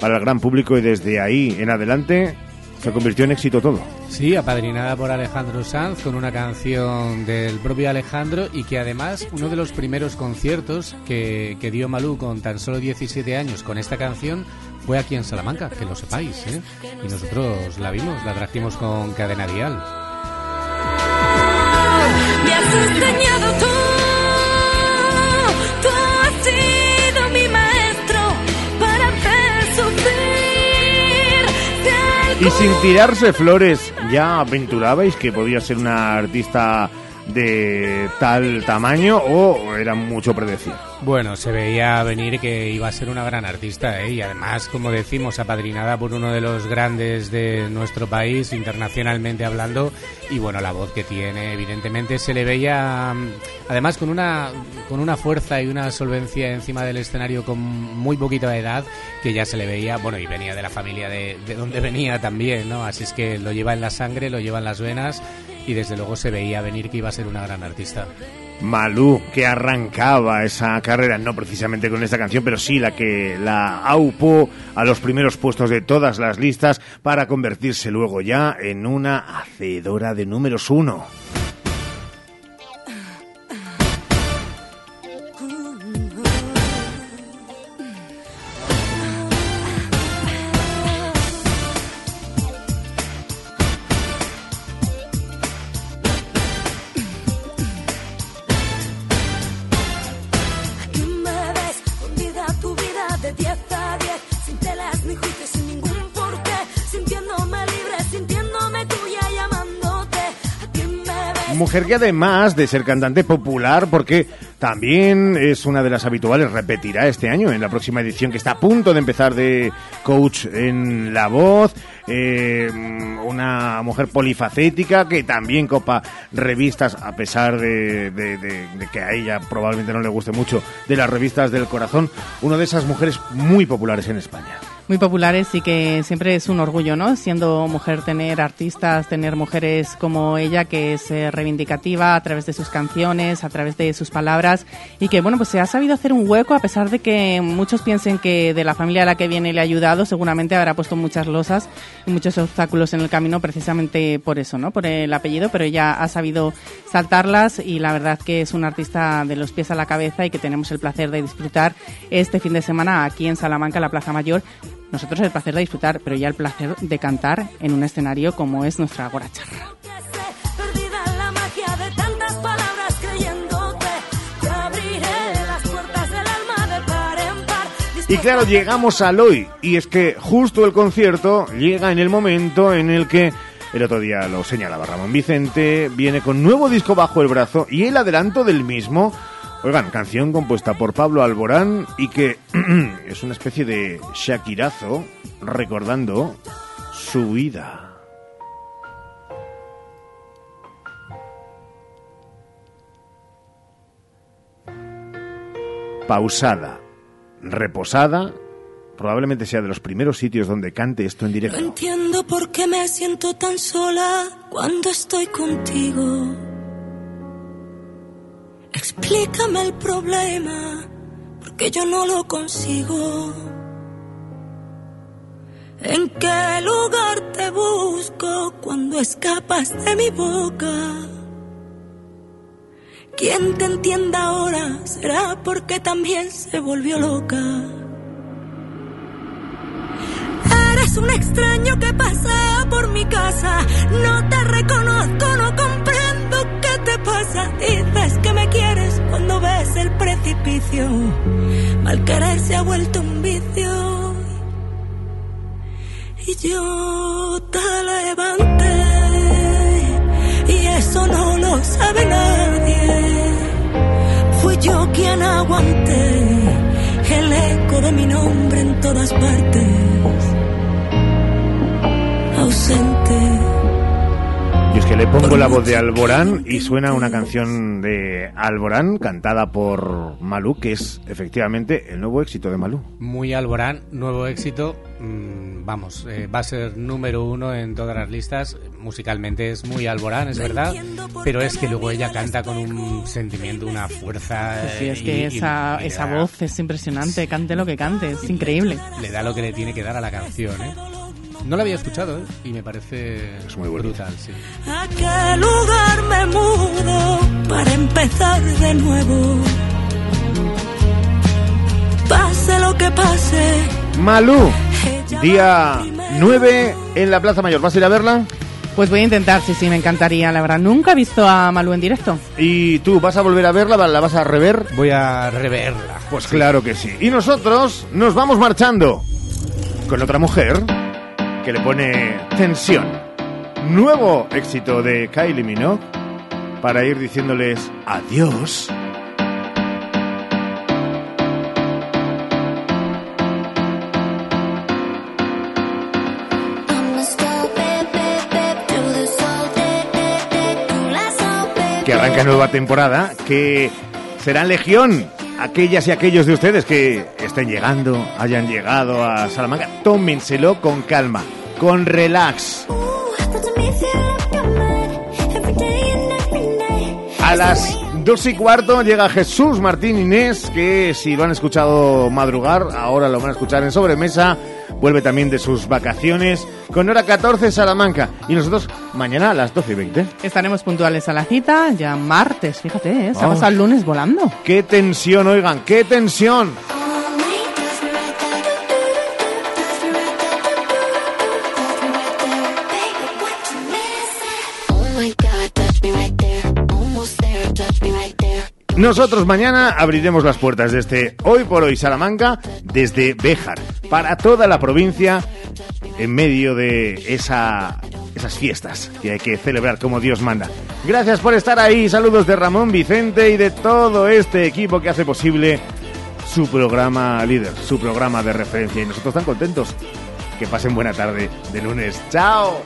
para el gran público y desde ahí en adelante se convirtió en éxito todo. Sí, apadrinada por Alejandro Sanz con una canción del propio Alejandro y que además uno de los primeros conciertos que, que dio Malú con tan solo 17 años con esta canción fue aquí en Salamanca, que lo sepáis, ¿eh? Y nosotros la vimos, la trajimos con Cadena Dial. Me has Y sin tirarse flores, ya aventurabais que podía ser una artista de tal tamaño o era mucho predecir? Bueno, se veía venir que iba a ser una gran artista ¿eh? y además, como decimos, apadrinada por uno de los grandes de nuestro país, internacionalmente hablando, y bueno, la voz que tiene, evidentemente, se le veía, mm, además, con una, con una fuerza y una solvencia encima del escenario con muy poquita edad, que ya se le veía, bueno, y venía de la familia de, de donde venía también, ¿no? Así es que lo lleva en la sangre, lo lleva en las venas, y desde luego se veía venir que iba a ser una gran artista. Malú, que arrancaba esa carrera, no precisamente con esta canción, pero sí la que la aupó a los primeros puestos de todas las listas para convertirse luego ya en una hacedora de números uno. Mujer que además de ser cantante popular, porque también es una de las habituales, repetirá este año en la próxima edición que está a punto de empezar de coach en la voz. eh, una mujer polifacética que también copa revistas, a pesar de, que a ella probablemente no le guste mucho, de las revistas del corazón. Una de esas mujeres muy populares en España. Muy populares y que siempre es un orgullo, ¿no? Siendo mujer, tener artistas, tener mujeres como ella, que es eh, reivindicativa a través de sus canciones, a través de sus palabras y que, bueno, pues se ha sabido hacer un hueco a pesar de que muchos piensen que de la familia a la que viene le ha ayudado, seguramente habrá puesto muchas losas y muchos obstáculos en el camino precisamente por eso, ¿no? Por el apellido, pero ella ha sabido saltarlas y la verdad que es una artista de los pies a la cabeza y que tenemos el placer de disfrutar este fin de semana aquí en Salamanca, la Plaza Mayor. Nosotros el placer de disfrutar, pero ya el placer de cantar en un escenario como es nuestra en par. Y claro, llegamos al hoy. Y es que justo el concierto llega en el momento en el que, el otro día lo señalaba Ramón Vicente, viene con nuevo disco bajo el brazo y el adelanto del mismo. Oigan, canción compuesta por Pablo Alborán y que *clears throat* es una especie de Shakirazo recordando su vida. Pausada, reposada, probablemente sea de los primeros sitios donde cante esto en No directo. entiendo por qué me siento tan sola cuando estoy contigo. Explícame el problema, porque yo no lo consigo. ¿En qué lugar te busco cuando escapas de mi boca? Quien te entienda ahora será porque también se volvió loca. Eres un extraño que pasa por mi casa. No te Mal querer se ha vuelto un vicio. Y yo te levanté. Y eso no lo sabe nadie. Fui yo quien aguanté el eco de mi nombre en todas partes ausente. Que le pongo la voz de Alborán y suena una canción de Alborán cantada por Malú, que es efectivamente el nuevo éxito de Malú. Muy Alborán, nuevo éxito. mm, vamos, eh, va a ser número uno en todas las listas. Musicalmente es muy Alborán, es verdad. Pero es que luego ella canta con un sentimiento, una fuerza. Sí, es eh, que y- esa, y esa da- voz es impresionante, cante lo que cante, es increíble. Le da lo que le tiene que dar a la canción, ¿eh? No la había escuchado, ¿eh? Y me parece es muy brutal, sí. ¿A qué lugar me mudo para empezar de nuevo? Pase lo que pase. Malú, día 9 en la Plaza Mayor. ¿Vas a ir a verla? Pues voy a intentar, sí, sí, me encantaría, la verdad. Nunca he visto a Malú en directo. ¿Y tú vas a volver a verla? ¿La vas a rever? Voy a reverla. Pues claro que sí. Y nosotros nos vamos marchando con otra mujer que le pone tensión. Nuevo éxito de Kylie Minogue para ir diciéndoles adiós. que arranca nueva temporada, que serán legión aquellas y aquellos de ustedes que estén llegando, hayan llegado a Salamanca, tómenselo con calma, con relax. A las dos y cuarto llega Jesús Martín Inés, que si lo han escuchado madrugar, ahora lo van a escuchar en sobremesa vuelve también de sus vacaciones con hora 14 Salamanca. Y nosotros mañana a las 12 y 20. Estaremos puntuales a la cita, ya martes, fíjate, ¿eh? Vamos. pasado el lunes volando. ¡Qué tensión, oigan! ¡Qué tensión! Nosotros mañana abriremos las puertas de este Hoy por Hoy Salamanca desde Béjar para toda la provincia en medio de esa, esas fiestas que hay que celebrar como Dios manda. Gracias por estar ahí. Saludos de Ramón Vicente y de todo este equipo que hace posible su programa líder, su programa de referencia. Y nosotros tan contentos. Que pasen buena tarde de lunes. ¡Chao!